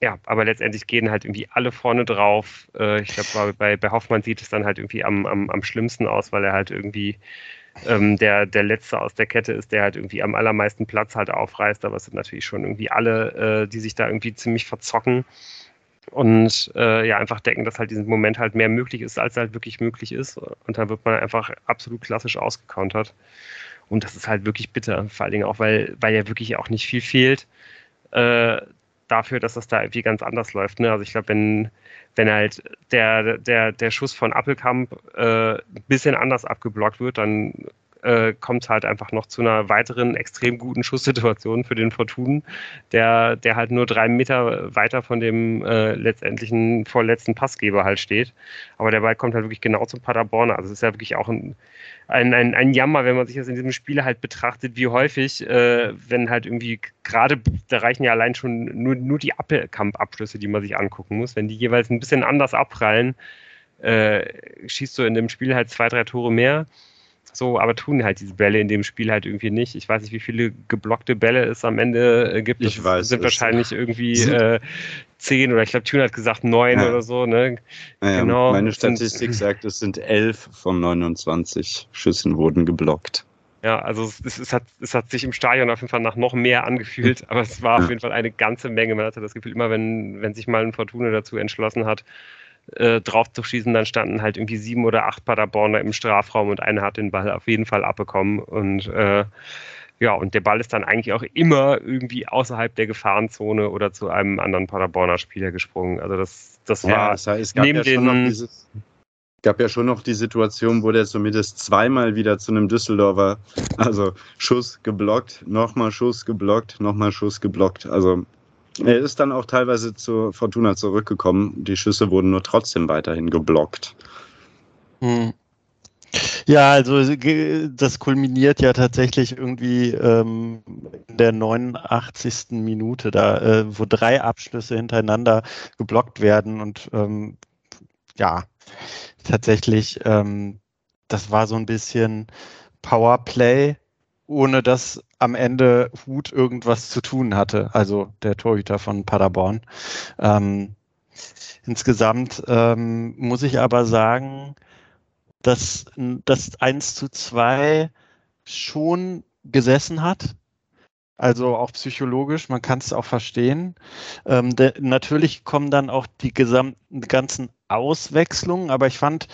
ja, aber letztendlich gehen halt irgendwie alle vorne drauf. Äh, ich glaube, bei, bei Hoffmann sieht es dann halt irgendwie am, am, am schlimmsten aus, weil er halt irgendwie ähm, der, der letzte aus der Kette ist, der halt irgendwie am allermeisten Platz halt aufreißt, aber es sind natürlich schon irgendwie alle, äh, die sich da irgendwie ziemlich verzocken und äh, ja, einfach denken, dass halt diesen Moment halt mehr möglich ist, als halt wirklich möglich ist. Und dann wird man einfach absolut klassisch ausgecountert. Und das ist halt wirklich bitter, vor allen Dingen auch, weil, weil ja wirklich auch nicht viel fehlt. Äh, dafür, dass das da irgendwie ganz anders läuft. Ne? Also ich glaube, wenn, wenn halt der, der, der Schuss von Appelkamp äh, ein bisschen anders abgeblockt wird, dann äh, kommt halt einfach noch zu einer weiteren extrem guten Schusssituation für den Fortun, der, der halt nur drei Meter weiter von dem äh, letztendlichen vorletzten Passgeber halt steht. Aber der Ball kommt halt wirklich genau zum Paderborner. Also es ist ja wirklich auch ein, ein, ein, ein Jammer, wenn man sich das in diesem Spiel halt betrachtet, wie häufig, äh, wenn halt irgendwie gerade, da reichen ja allein schon nur, nur die Appelkamp-Abschlüsse, die man sich angucken muss, wenn die jeweils ein bisschen anders abprallen, äh, schießt du in dem Spiel halt zwei, drei Tore mehr. So, aber tun halt diese Bälle in dem Spiel halt irgendwie nicht. Ich weiß nicht, wie viele geblockte Bälle es am Ende äh, gibt. Ich das weiß. sind wahrscheinlich irgendwie äh, zehn oder ich glaube, Tune hat gesagt neun ja. oder so. Ne? Ja, genau. Meine Statistik sagt, es sind elf von 29 Schüssen wurden geblockt. Ja, also es, es, hat, es hat sich im Stadion auf jeden Fall nach noch mehr angefühlt, aber es war auf jeden Fall eine ganze Menge. Man hatte das Gefühl, immer wenn, wenn sich mal ein Fortuna dazu entschlossen hat, äh, drauf zu schießen, dann standen halt irgendwie sieben oder acht Paderborner im Strafraum und einer hat den Ball auf jeden Fall abbekommen. Und äh, ja, und der Ball ist dann eigentlich auch immer irgendwie außerhalb der Gefahrenzone oder zu einem anderen Paderborner Spieler gesprungen. Also das, das ja, war das heißt, es gab neben ja den. Schon noch dieses, gab ja schon noch die Situation, wo der zumindest zweimal wieder zu einem Düsseldorfer, also Schuss geblockt, nochmal Schuss geblockt, nochmal Schuss geblockt. Also er ist dann auch teilweise zur Fortuna zurückgekommen. Die Schüsse wurden nur trotzdem weiterhin geblockt. Hm. Ja, also das kulminiert ja tatsächlich irgendwie ähm, in der 89. Minute, da äh, wo drei Abschlüsse hintereinander geblockt werden und ähm, ja, tatsächlich, ähm, das war so ein bisschen Powerplay ohne dass am Ende Hut irgendwas zu tun hatte, also der Torhüter von Paderborn. Ähm, insgesamt ähm, muss ich aber sagen, dass das 1 zu 2 schon gesessen hat. Also auch psychologisch, man kann es auch verstehen. Ähm, de, natürlich kommen dann auch die gesamten ganzen Auswechslungen, aber ich fand,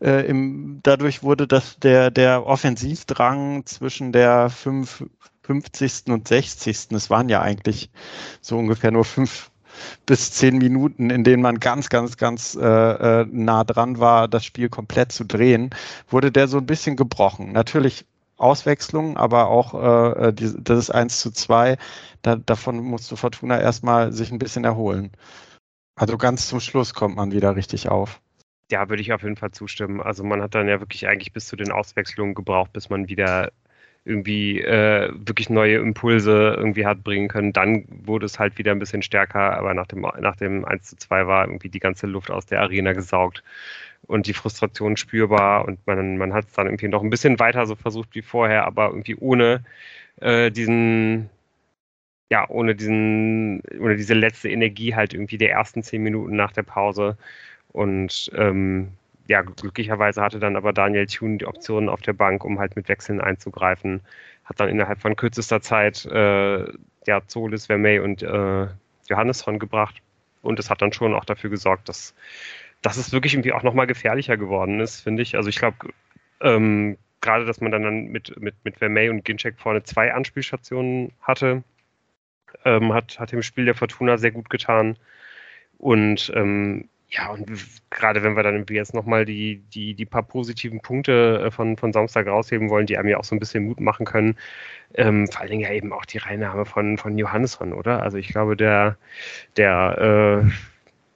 äh, im, dadurch wurde das der, der Offensivdrang zwischen der 5, 50. und 60. Es waren ja eigentlich so ungefähr nur fünf bis zehn Minuten, in denen man ganz, ganz, ganz äh, äh nah dran war, das Spiel komplett zu drehen, wurde der so ein bisschen gebrochen. Natürlich Auswechslung, aber auch äh, äh die, das ist 1 zu 2. Da, davon musste Fortuna erstmal sich ein bisschen erholen. Also ganz zum Schluss kommt man wieder richtig auf. Ja, würde ich auf jeden Fall zustimmen. Also man hat dann ja wirklich eigentlich bis zu den Auswechslungen gebraucht, bis man wieder irgendwie äh, wirklich neue Impulse irgendwie hat bringen können. Dann wurde es halt wieder ein bisschen stärker, aber nach dem, nach dem 1 zu 2 war irgendwie die ganze Luft aus der Arena gesaugt. und die Frustration spürbar und man, man hat es dann irgendwie noch ein bisschen weiter so versucht wie vorher, aber irgendwie ohne äh, diesen, ja, ohne diesen, ohne diese letzte Energie halt irgendwie der ersten zehn Minuten nach der Pause. Und ähm, ja, glücklicherweise hatte dann aber Daniel Thune die Optionen auf der Bank, um halt mit Wechseln einzugreifen. Hat dann innerhalb von kürzester Zeit äh, ja, Zolis, Vermey und äh, Johannesson gebracht. Und es hat dann schon auch dafür gesorgt, dass, dass es wirklich irgendwie auch nochmal gefährlicher geworden ist, finde ich. Also ich glaube, ähm, gerade, dass man dann mit, mit, mit Vermey und Ginczek vorne zwei Anspielstationen hatte, ähm, hat, hat dem Spiel der Fortuna sehr gut getan. Und ähm, ja, und gerade wenn wir dann jetzt nochmal die, die, die paar positiven Punkte äh, von, von Samstag rausheben wollen, die einem ja auch so ein bisschen Mut machen können, ähm, vor allen Dingen ja eben auch die Reinnahme von, von Johannesson, oder? Also ich glaube, der, der äh,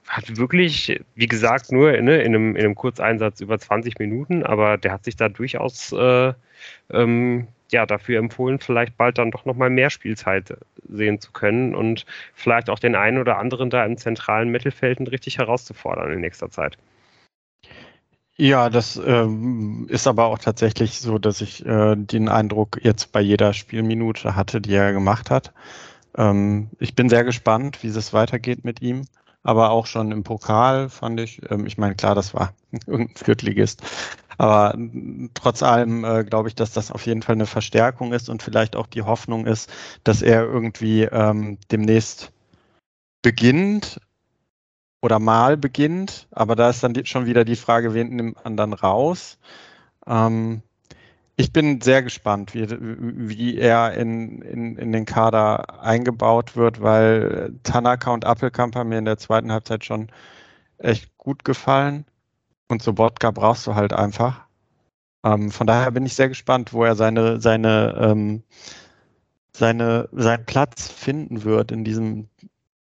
hat wirklich, wie gesagt, nur ne, in, einem, in einem Kurzeinsatz über 20 Minuten, aber der hat sich da durchaus äh, ähm, ja, dafür empfohlen, vielleicht bald dann doch nochmal mehr Spielzeit sehen zu können und vielleicht auch den einen oder anderen da im zentralen Mittelfeld richtig herauszufordern in nächster Zeit. Ja, das ähm, ist aber auch tatsächlich so, dass ich äh, den Eindruck jetzt bei jeder Spielminute hatte, die er gemacht hat. Ähm, ich bin sehr gespannt, wie es weitergeht mit ihm aber auch schon im Pokal fand ich, ähm, ich meine, klar, das war irgendein Viertligist, aber trotz allem äh, glaube ich, dass das auf jeden Fall eine Verstärkung ist und vielleicht auch die Hoffnung ist, dass er irgendwie ähm, demnächst beginnt oder mal beginnt, aber da ist dann die, schon wieder die Frage, wen nimmt man dann raus? Ähm, ich bin sehr gespannt, wie, wie er in, in, in den Kader eingebaut wird, weil Tanaka und Appelkamp haben mir in der zweiten Halbzeit schon echt gut gefallen. Und so Sobotka brauchst du halt einfach. Ähm, von daher bin ich sehr gespannt, wo er seine, seine, ähm, seine, seinen Platz finden wird in diesem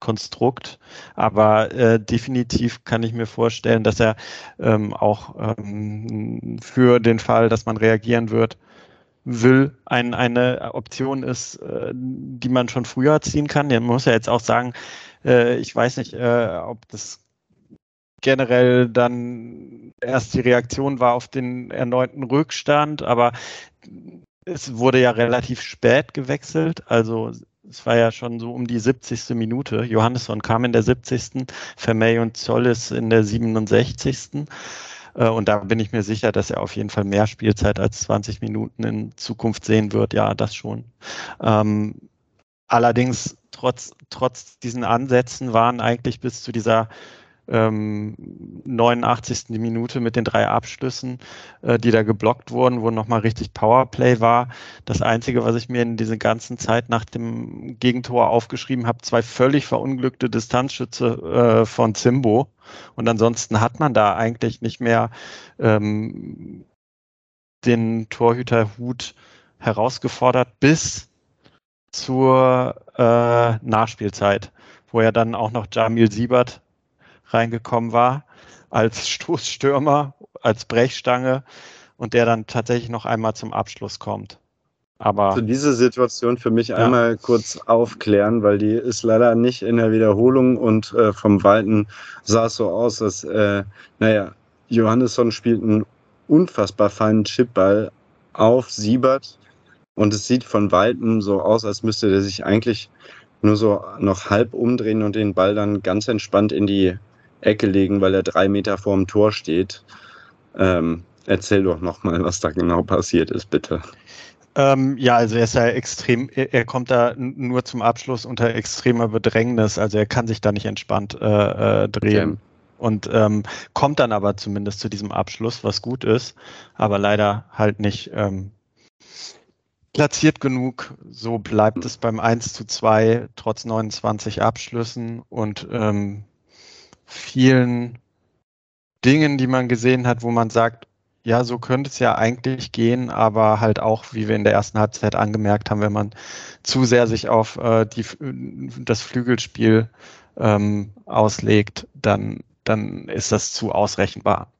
Konstrukt. Aber äh, definitiv kann ich mir vorstellen, dass er ähm, auch ähm, für den Fall, dass man reagieren wird, will, ein, eine Option ist, äh, die man schon früher ziehen kann. Man muss ja jetzt auch sagen, äh, ich weiß nicht, äh, ob das generell dann erst die Reaktion war auf den erneuten Rückstand, aber es wurde ja relativ spät gewechselt. Also es war ja schon so um die 70. Minute. Johannesson kam in der 70. Vermey und Zollis in der 67. Äh, und da bin ich mir sicher, dass er auf jeden Fall mehr Spielzeit als 20 Minuten in Zukunft sehen wird. Ja, das schon. Ähm, allerdings, trotz, trotz diesen Ansätzen waren eigentlich bis zu dieser ähm, 89. Minute mit den drei Abschlüssen, äh, die da geblockt wurden, wo nochmal richtig Powerplay war. Das Einzige, was ich mir in dieser ganzen Zeit nach dem Gegentor aufgeschrieben habe, zwei völlig verunglückte Distanzschütze äh, von Zimbo. Und ansonsten hat man da eigentlich nicht mehr ähm, den Torhüterhut herausgefordert bis zur äh, Nachspielzeit, wo ja dann auch noch Jamil Siebert reingekommen war als Stoßstürmer, als Brechstange und der dann tatsächlich noch einmal zum Abschluss kommt. Aber also diese Situation für mich ja. einmal kurz aufklären, weil die ist leider nicht in der Wiederholung und äh, vom Walten sah es so aus, dass, äh, naja, Johannesson spielt einen unfassbar feinen Chipball auf Siebert und es sieht von Weitem so aus, als müsste der sich eigentlich nur so noch halb umdrehen und den Ball dann ganz entspannt in die Ecke legen, weil er drei Meter vorm Tor steht. Ähm, erzähl doch nochmal, was da genau passiert ist, bitte. Ähm, ja, also er ist ja extrem, er, kommt da nur zum Abschluss unter extremer Bedrängnis, also er kann sich da nicht entspannt äh, äh, drehen. Okay. Und ähm, kommt dann aber zumindest zu diesem Abschluss, was gut ist, aber leider halt nicht ähm, platziert genug. So bleibt es beim 1 zu 2 trotz 29 Abschlüssen und ähm, vielen Dingen, die man gesehen hat, wo man sagt, ja, so könnte es ja eigentlich gehen, aber halt auch, wie wir in der ersten Halbzeit angemerkt haben, wenn man zu sehr sich auf äh, die, das Flügelspiel ähm, auslegt, dann, dann ist das zu ausrechenbar.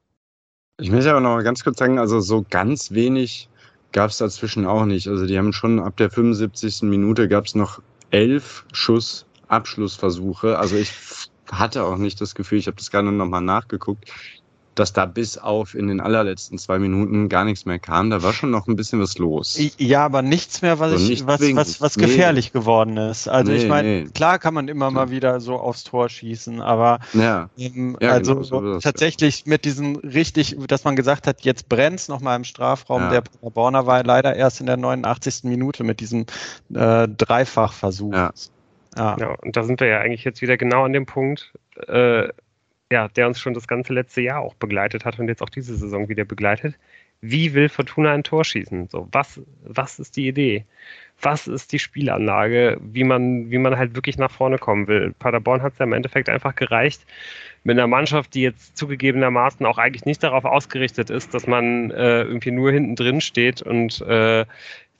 Ich möchte aber noch mal ganz kurz sagen, also so ganz wenig gab es dazwischen auch nicht. Also die haben schon ab der 75. Minute gab es noch elf Schuss Abschlussversuche. Also ich hatte auch nicht das Gefühl, ich habe das gerade nochmal nachgeguckt, dass da bis auf in den allerletzten zwei Minuten gar nichts mehr kam. Da war schon noch ein bisschen was los. Ja, aber nichts mehr, was, also ich, was, was, was gefährlich nee. geworden ist. Also nee, ich meine, nee. klar kann man immer mal wieder so aufs Tor schießen, aber ja. Ähm, ja, also genau, tatsächlich mit diesem richtig, dass man gesagt hat, jetzt brennt's noch mal im Strafraum. Ja. Der Paderborner war leider erst in der 89. Minute mit diesem äh, Dreifachversuch. Ja. Ja. ja, und da sind wir ja eigentlich jetzt wieder genau an dem Punkt, äh, ja, der uns schon das ganze letzte Jahr auch begleitet hat und jetzt auch diese Saison wieder begleitet. Wie will Fortuna ein Tor schießen? So, was, was ist die Idee? Was ist die Spielanlage, wie man, wie man halt wirklich nach vorne kommen will? Paderborn hat es ja im Endeffekt einfach gereicht, mit einer Mannschaft, die jetzt zugegebenermaßen auch eigentlich nicht darauf ausgerichtet ist, dass man äh, irgendwie nur hinten drin steht und äh,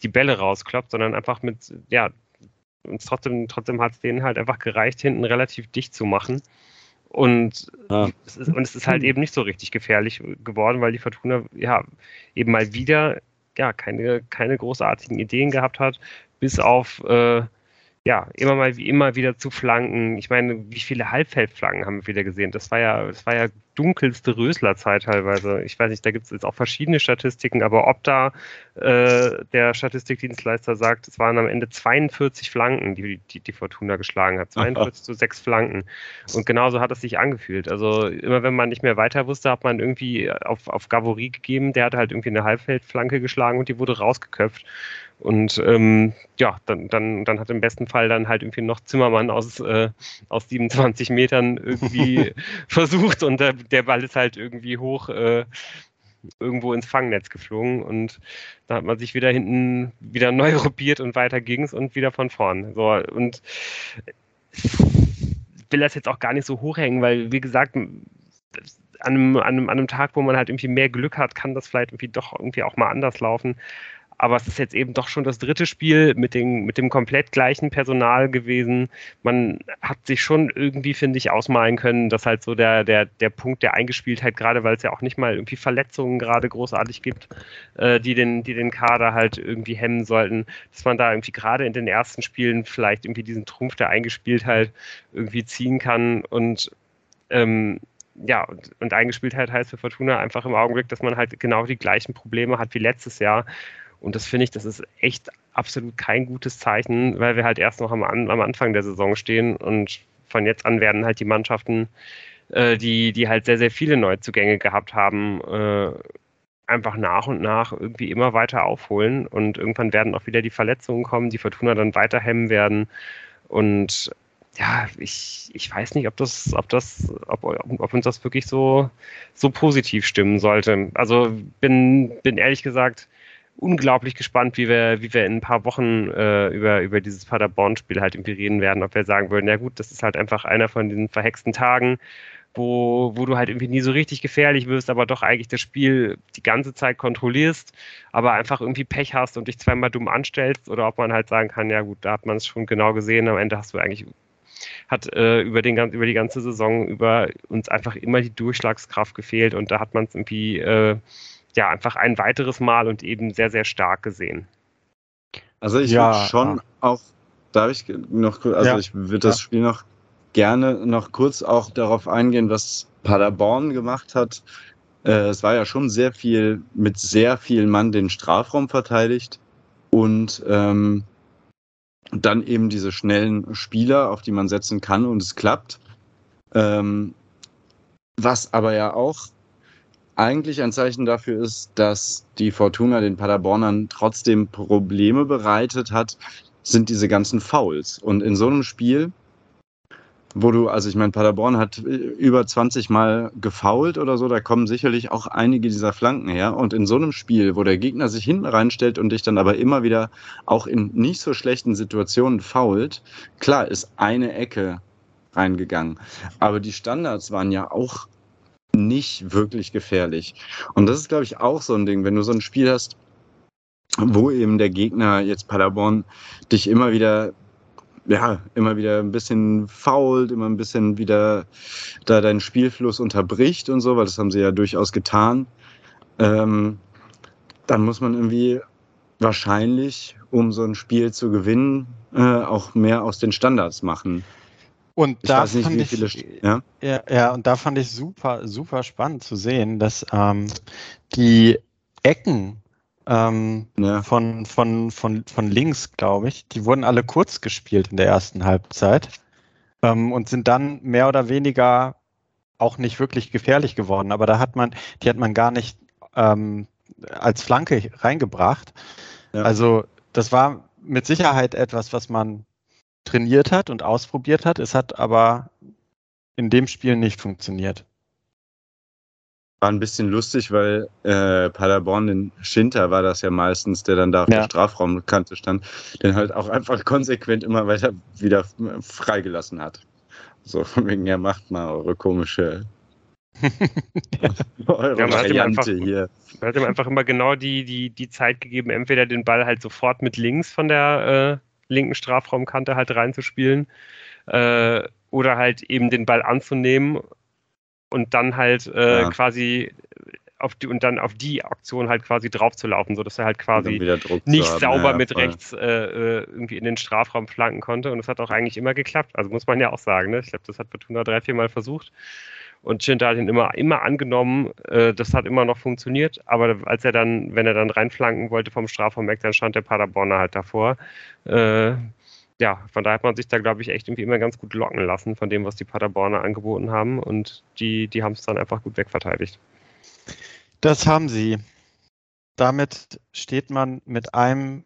die Bälle rauskloppt, sondern einfach mit, ja, und trotzdem, trotzdem hat es denen halt einfach gereicht, hinten relativ dicht zu machen. Und, ja. es ist, und es ist halt eben nicht so richtig gefährlich geworden, weil die Fortuna ja eben mal wieder ja keine, keine großartigen Ideen gehabt hat, bis auf äh, ja, immer mal wie immer wieder zu Flanken. Ich meine, wie viele Halbfeldflanken haben wir wieder gesehen? Das war ja, das war ja dunkelste Röslerzeit teilweise. Ich weiß nicht, da gibt es jetzt auch verschiedene Statistiken, aber ob da äh, der Statistikdienstleister sagt, es waren am Ende 42 Flanken, die die, die Fortuna geschlagen hat. 42 zu 6 Flanken. Und genauso hat es sich angefühlt. Also immer wenn man nicht mehr weiter wusste, hat man irgendwie auf, auf Gavory gegeben, der hat halt irgendwie eine Halbfeldflanke geschlagen und die wurde rausgeköpft. Und ähm, ja, dann, dann, dann hat im besten Fall dann halt irgendwie noch Zimmermann aus, äh, aus 27 Metern irgendwie versucht und der, der Ball ist halt irgendwie hoch äh, irgendwo ins Fangnetz geflogen und da hat man sich wieder hinten wieder neu robiert und weiter ging's und wieder von vorn. So, und will das jetzt auch gar nicht so hochhängen, weil wie gesagt, an einem, an, einem, an einem Tag, wo man halt irgendwie mehr Glück hat, kann das vielleicht irgendwie doch irgendwie auch mal anders laufen. Aber es ist jetzt eben doch schon das dritte Spiel mit, den, mit dem komplett gleichen Personal gewesen. Man hat sich schon irgendwie, finde ich, ausmalen können, dass halt so der, der, der Punkt der Eingespieltheit, gerade weil es ja auch nicht mal irgendwie Verletzungen gerade großartig gibt, äh, die, den, die den Kader halt irgendwie hemmen sollten, dass man da irgendwie gerade in den ersten Spielen vielleicht irgendwie diesen Trumpf der Eingespieltheit irgendwie ziehen kann und ähm, ja, und, und Eingespieltheit heißt für Fortuna einfach im Augenblick, dass man halt genau die gleichen Probleme hat wie letztes Jahr. Und das finde ich, das ist echt absolut kein gutes Zeichen, weil wir halt erst noch am, am Anfang der Saison stehen und von jetzt an werden halt die Mannschaften, äh, die, die halt sehr, sehr viele Neuzugänge gehabt haben, äh, einfach nach und nach irgendwie immer weiter aufholen und irgendwann werden auch wieder die Verletzungen kommen, die Fortuna dann weiter hemmen werden und ja, ich, ich weiß nicht, ob das, ob das, ob, ob uns das wirklich so, so positiv stimmen sollte. Also bin, bin ehrlich gesagt unglaublich gespannt, wie wir, wie wir in ein paar Wochen äh, über, über dieses Paderborn-Spiel halt irgendwie reden werden, ob wir sagen würden, ja gut, das ist halt einfach einer von diesen verhexten Tagen, wo, wo du halt irgendwie nie so richtig gefährlich wirst, aber doch eigentlich das Spiel die ganze Zeit kontrollierst, aber einfach irgendwie Pech hast und dich zweimal dumm anstellst, oder ob man halt sagen kann, ja gut, da hat man es schon genau gesehen, am Ende hast du eigentlich hat äh, über, den, über die ganze Saison über uns einfach immer die Durchschlagskraft gefehlt und da hat man es irgendwie äh, ja einfach ein weiteres Mal und eben sehr, sehr stark gesehen. Also ich ja, würde schon ja. auch, darf ich noch kurz, also ja. ich würde das Spiel noch gerne noch kurz auch darauf eingehen, was Paderborn gemacht hat. Äh, es war ja schon sehr viel, mit sehr vielen Mann den Strafraum verteidigt und ähm, dann eben diese schnellen Spieler, auf die man setzen kann und es klappt. Ähm, was aber ja auch eigentlich ein Zeichen dafür ist, dass die Fortuna den Paderbornern trotzdem Probleme bereitet hat, sind diese ganzen Fouls. Und in so einem Spiel, wo du, also ich meine, Paderborn hat über 20 Mal gefoult oder so, da kommen sicherlich auch einige dieser Flanken her. Und in so einem Spiel, wo der Gegner sich hinten reinstellt und dich dann aber immer wieder auch in nicht so schlechten Situationen fault, klar ist eine Ecke reingegangen. Aber die Standards waren ja auch nicht wirklich gefährlich. Und das ist, glaube ich, auch so ein Ding, wenn du so ein Spiel hast, wo eben der Gegner, jetzt Paderborn, dich immer wieder, ja, immer wieder ein bisschen fault, immer ein bisschen wieder da deinen Spielfluss unterbricht und so, weil das haben sie ja durchaus getan. Ähm, dann muss man irgendwie wahrscheinlich, um so ein Spiel zu gewinnen, äh, auch mehr aus den Standards machen. Und Ich da weiß nicht, fand wie ich, viele. St- Ja? Ja, ja, und da fand ich super, super spannend zu sehen, dass ähm, die Ecken ähm, Ja. von, von, von, von links, glaube ich, die wurden alle kurz gespielt in der ersten Halbzeit ähm, und sind dann mehr oder weniger auch nicht wirklich gefährlich geworden. Aber da hat man, die hat man gar nicht ähm, als Flanke reingebracht. Ja. Also das war mit Sicherheit etwas, was man trainiert hat und ausprobiert hat. Es hat aber in dem Spiel nicht funktioniert. War ein bisschen lustig, weil äh, Paderborn, den Schinter war das ja meistens, der dann da auf Ja. der Strafraumkante stand, den halt auch einfach konsequent immer weiter wieder freigelassen hat. So, von wegen, ja, macht mal eure komische eure Ja, man hat ihm Variante einfach- hier. Man hat ihm einfach immer genau die, die, die Zeit gegeben, entweder den Ball halt sofort mit links von der äh, linken Strafraumkante halt reinzuspielen äh, oder halt eben den Ball anzunehmen und dann halt äh, Ja. quasi auf die und dann auf die Aktion halt quasi draufzulaufen, sodass er halt quasi nicht haben. sauber Ja, mit voll. rechts äh, äh, irgendwie in den Strafraum flanken konnte. Und es hat auch eigentlich immer geklappt. Also muss man ja auch sagen. Ne? Ich glaube, das hat Fortuna drei, vier Mal versucht. Und Schinter hat ihn immer, immer angenommen. Äh, das hat immer noch funktioniert. Aber als er dann, wenn er dann reinflanken wollte vom Strafraum weg, dann stand der Paderborner halt davor. Äh, ja, von daher hat man sich da, glaube ich, echt irgendwie immer ganz gut locken lassen von dem, was die Paderborner angeboten haben. Und die, die haben es dann einfach gut wegverteidigt. Das haben sie. Damit steht man mit einem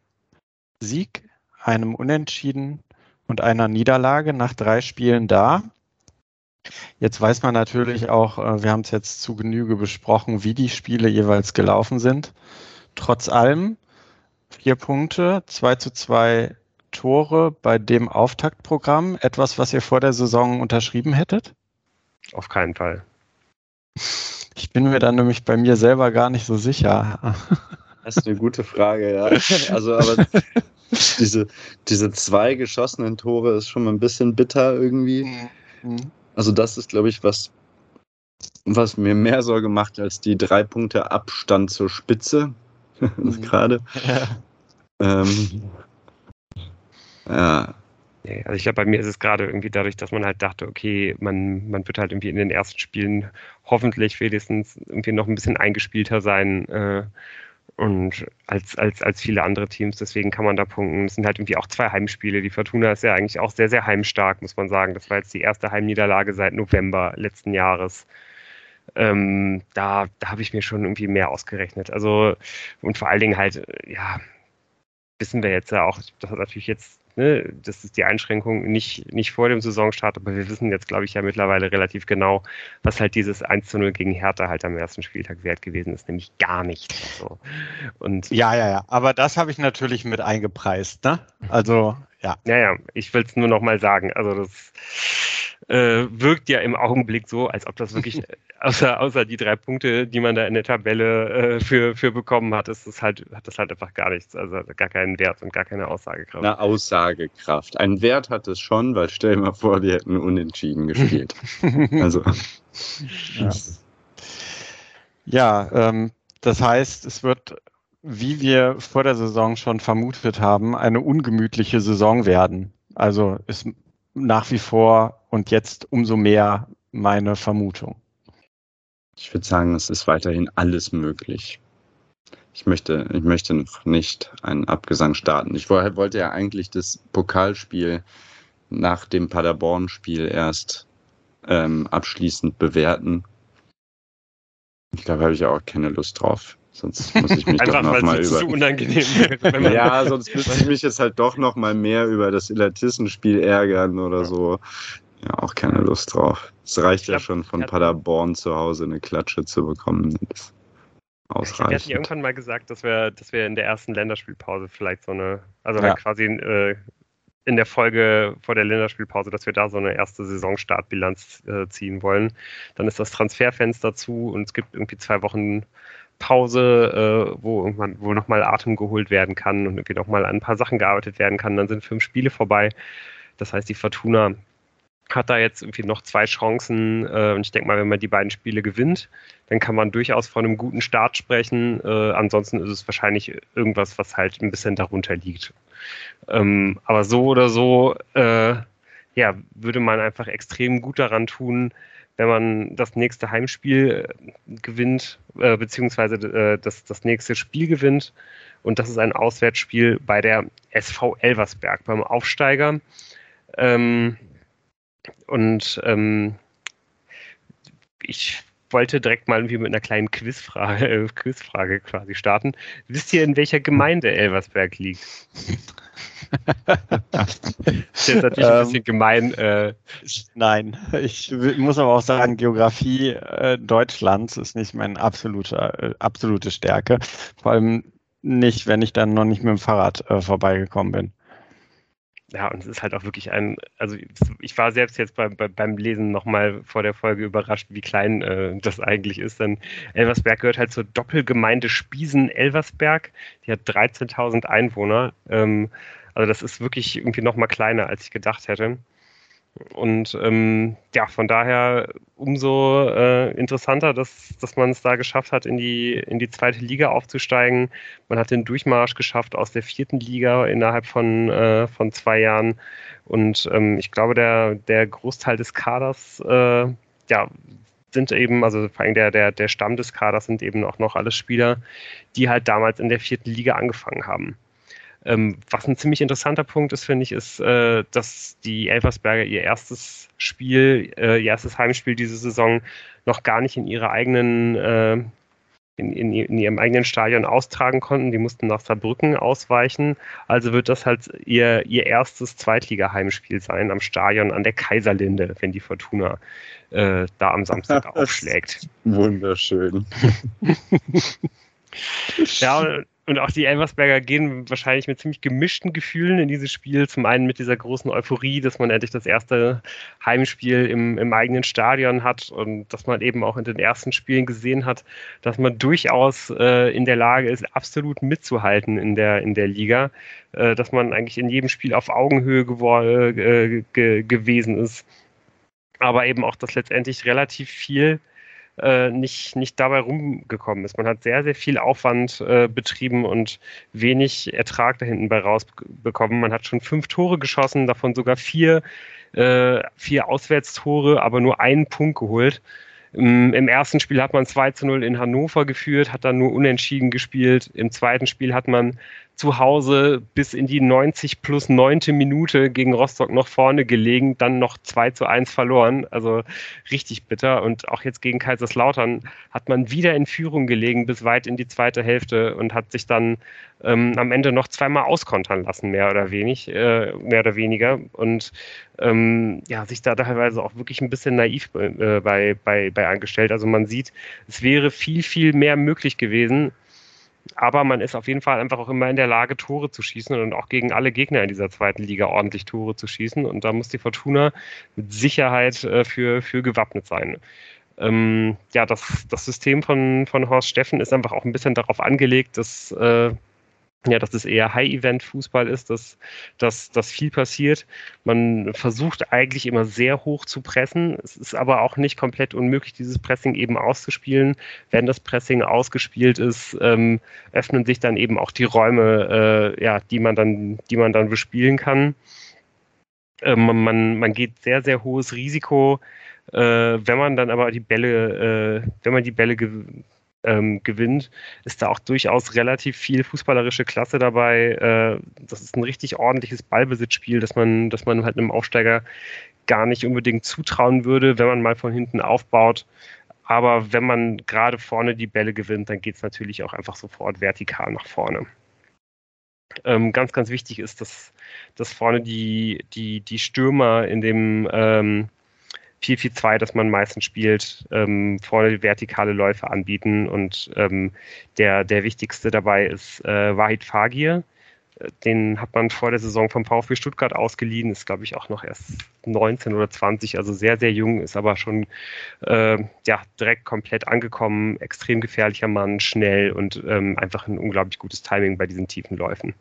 Sieg, einem Unentschieden und einer Niederlage nach drei Spielen da. Jetzt weiß man natürlich auch, äh, wir haben es jetzt zu Genüge besprochen, wie die Spiele jeweils gelaufen sind. Trotz allem vier Punkte, zwei zu zwei Tore bei dem Auftaktprogramm. Etwas, was ihr vor der Saison unterschrieben hättet? Auf keinen Fall. Ich bin mir da nämlich bei mir selber gar nicht so sicher. Das ist eine gute Frage, ja. Also, aber diese, diese zwei geschossenen Tore ist schon mal ein bisschen bitter irgendwie. Mhm. Also, das ist, glaube ich, was, was mir mehr Sorge macht als die drei Punkte Abstand zur Spitze. Mhm. Gerade. Ja. Ähm, ja, also ich glaube, bei mir ist es gerade irgendwie dadurch, dass man halt dachte, okay, man, man wird halt irgendwie in den ersten Spielen hoffentlich wenigstens irgendwie noch ein bisschen eingespielter sein äh, und als, als, als viele andere Teams. Deswegen kann man da punkten. Es sind halt irgendwie auch zwei Heimspiele. Die Fortuna ist ja eigentlich auch sehr, sehr heimstark, muss man sagen. Das war jetzt die erste Heimniederlage seit November letzten Jahres. Ähm, da da habe ich mir schon irgendwie mehr ausgerechnet. Also, und vor allen Dingen halt, ja, wissen wir jetzt ja auch, das hat natürlich jetzt, ne, das ist die Einschränkung nicht, nicht vor dem Saisonstart, aber wir wissen jetzt, glaube ich, ja mittlerweile relativ genau, was halt dieses 1 zu 0 gegen Hertha halt am ersten Spieltag wert gewesen ist, nämlich gar nichts. So. Und Ja, ja, ja. Aber das habe ich natürlich mit eingepreist, ne? Also, ja. Ja, ja, ich will es nur noch mal sagen. Also das äh, wirkt ja im Augenblick so, als ob das wirklich, außer, außer die drei Punkte, die man da in der Tabelle äh, für, für bekommen hat, ist das halt, hat das halt einfach gar nichts, also gar keinen Wert und gar keine Aussagekraft. eine Aussagekraft. Ein Wert hat es schon, weil stell dir mal vor, die hätten unentschieden gespielt. Also, ja, ja ähm, das heißt, es wird, wie wir vor der Saison schon vermutet haben, eine ungemütliche Saison werden. Also ist nach wie vor und jetzt umso mehr meine Vermutung. ich würde sagen, es ist weiterhin alles möglich. Ich möchte, ich möchte noch nicht einen Abgesang starten. Ich woll- wollte ja eigentlich das Pokalspiel nach dem Paderborn-Spiel erst ähm, abschließend bewerten. Ich glaube, habe ich auch keine Lust drauf. Sonst muss ich mich doch noch mal über. zu unangenehm Ja, sonst müsste ich mich jetzt halt doch noch mal mehr über das Illertissen-Spiel ärgern oder so. Ja, auch keine Lust drauf. Es reicht ja glaub, schon von Paderborn zu Hause eine Klatsche zu bekommen. Das glaub, wir hatten ausreichend. irgendwann mal gesagt, dass wir, dass wir in der ersten Länderspielpause vielleicht so eine, also Ja. halt quasi äh, in der Folge vor der Länderspielpause, dass wir da so eine erste Saisonstartbilanz äh, ziehen wollen. Dann ist das Transferfenster zu und es gibt irgendwie zwei Wochen Pause, äh, wo irgendwann, wo nochmal Atem geholt werden kann und irgendwie nochmal an ein paar Sachen gearbeitet werden kann. Dann sind fünf Spiele vorbei. Das heißt, die Fortuna hat da jetzt irgendwie noch zwei Chancen. Äh, und ich denke mal, wenn man die beiden Spiele gewinnt, dann kann man durchaus von einem guten Start sprechen. Äh, ansonsten ist es wahrscheinlich irgendwas, was halt ein bisschen darunter liegt. Ähm, aber so oder so, äh, ja, würde man einfach extrem gut daran tun, wenn man das nächste Heimspiel äh, gewinnt, äh, beziehungsweise äh, das, das nächste Spiel gewinnt. Und das ist ein Auswärtsspiel bei der SV Elversberg, beim Aufsteiger. Ähm, und ähm, ich wollte direkt mal irgendwie mit einer kleinen Quizfrage, äh, Quizfrage quasi starten. Wisst ihr, in welcher Gemeinde Elversberg liegt? das ist jetzt natürlich ein bisschen ähm, gemein. Äh. Nein, ich muss aber auch sagen, Geografie äh, Deutschlands ist nicht meine absolute, äh, absolute Stärke. Vor allem nicht, wenn ich dann noch nicht mit dem Fahrrad äh, vorbeigekommen bin ja, und es ist halt auch wirklich ein, also ich war selbst jetzt bei, bei, beim Lesen nochmal vor der Folge überrascht, wie klein äh, das eigentlich ist. Denn Elversberg gehört halt zur Doppelgemeinde Spiesen-Elversberg. Die hat 13.000 Einwohner. Ähm, also das ist wirklich irgendwie nochmal kleiner, als ich gedacht hätte. Und ähm, ja, von daher umso äh, interessanter, dass, dass man es da geschafft hat, in die, in die zweite Liga aufzusteigen. Man hat den Durchmarsch geschafft aus der vierten Liga innerhalb von, äh, von zwei Jahren. Und ähm, ich glaube, der, der Großteil des Kaders, äh, ja, sind eben, also vor allem der, der, der Stamm des Kaders sind eben auch noch alles Spieler, die halt damals in der vierten Liga angefangen haben. Ähm, was ein ziemlich interessanter Punkt ist, finde ich, ist, äh, dass die Elversberger ihr erstes Spiel, äh, ihr erstes Heimspiel diese Saison noch gar nicht in ihrer eigenen äh, in, in, in, ihrem eigenen Stadion austragen konnten. Die mussten nach Saarbrücken ausweichen. Also wird das halt ihr, ihr erstes Zweitliga-Heimspiel sein am Stadion an der Kaiserlinde, wenn die Fortuna äh, da am Samstag aufschlägt. Wunderschön. ja, und auch die Elversberger gehen wahrscheinlich mit ziemlich gemischten Gefühlen in dieses Spiel. Zum einen mit dieser großen Euphorie, dass man endlich das erste Heimspiel im, im eigenen Stadion hat und dass man eben auch in den ersten Spielen gesehen hat, dass man durchaus äh, in der Lage ist, absolut mitzuhalten in der, in der Liga. Äh, dass man eigentlich in jedem Spiel auf Augenhöhe äh, ge gewesen ist. Aber eben auch, dass letztendlich relativ viel äh, nicht, nicht dabei rumgekommen ist. Man hat sehr, sehr viel Aufwand äh, betrieben und wenig Ertrag da hinten bei rausbekommen. Man hat schon fünf Tore geschossen, davon sogar vier, äh, vier Auswärtstore, aber nur einen Punkt geholt. Im, Im, ersten Spiel hat man 2 zu 0 in Hannover geführt, hat dann nur unentschieden gespielt. Im zweiten Spiel hat man zu Hause bis in die 90 plus 9. Minute gegen Rostock noch vorne gelegen, dann noch 2 zu 1 verloren. Also richtig bitter. Und auch jetzt gegen Kaiserslautern hat man wieder in Führung gelegen bis weit in die zweite Hälfte und hat sich dann ähm, am Ende noch zweimal auskontern lassen, mehr oder wenig, äh, mehr oder weniger. Und ähm, ja, sich da teilweise auch wirklich ein bisschen naiv äh, bei, bei, bei angestellt. Also man sieht, es wäre viel, viel mehr möglich gewesen, aber man ist auf jeden Fall einfach auch immer in der Lage, Tore zu schießen und auch gegen alle Gegner in dieser zweiten Liga ordentlich Tore zu schießen. Und da muss die Fortuna mit Sicherheit äh, für, für gewappnet sein. Ähm, ja, das, das System von, von Horst Steffen ist einfach auch ein bisschen darauf angelegt, dass äh, ja, dass es eher High-Event-Fußball ist, dass, dass, dass viel passiert. Man versucht eigentlich immer sehr hoch zu pressen. Es ist aber auch nicht komplett unmöglich, dieses Pressing eben auszuspielen. Wenn das Pressing ausgespielt ist, ähm, öffnen sich dann eben auch die Räume, äh, ja, die man dann, die man dann bespielen kann. Ähm, man, man geht sehr, sehr hohes Risiko. Äh, wenn man dann aber die Bälle, äh, wenn man die Bälle ähm, gewinnt, ist da auch durchaus relativ viel fußballerische Klasse dabei. Äh, das ist ein richtig ordentliches Ballbesitzspiel, das man, das man halt einem Aufsteiger gar nicht unbedingt zutrauen würde, wenn man mal von hinten aufbaut. Aber wenn man gerade vorne die Bälle gewinnt, dann geht es natürlich auch einfach sofort vertikal nach vorne. Ähm, ganz, ganz wichtig ist, dass, dass vorne die, die, die Stürmer in dem ähm, 4-4-2, das man meistens spielt, ähm, vorne vertikale Läufe anbieten. Und ähm, der, der wichtigste dabei ist äh, Wahid Fagir. Den hat man vor der Saison vom VfB Stuttgart ausgeliehen, ist, glaube ich, auch noch erst 19 oder 20, also sehr, sehr jung, ist aber schon äh, ja, direkt komplett angekommen, extrem gefährlicher Mann, schnell und ähm, einfach ein unglaublich gutes Timing bei diesen tiefen Läufen.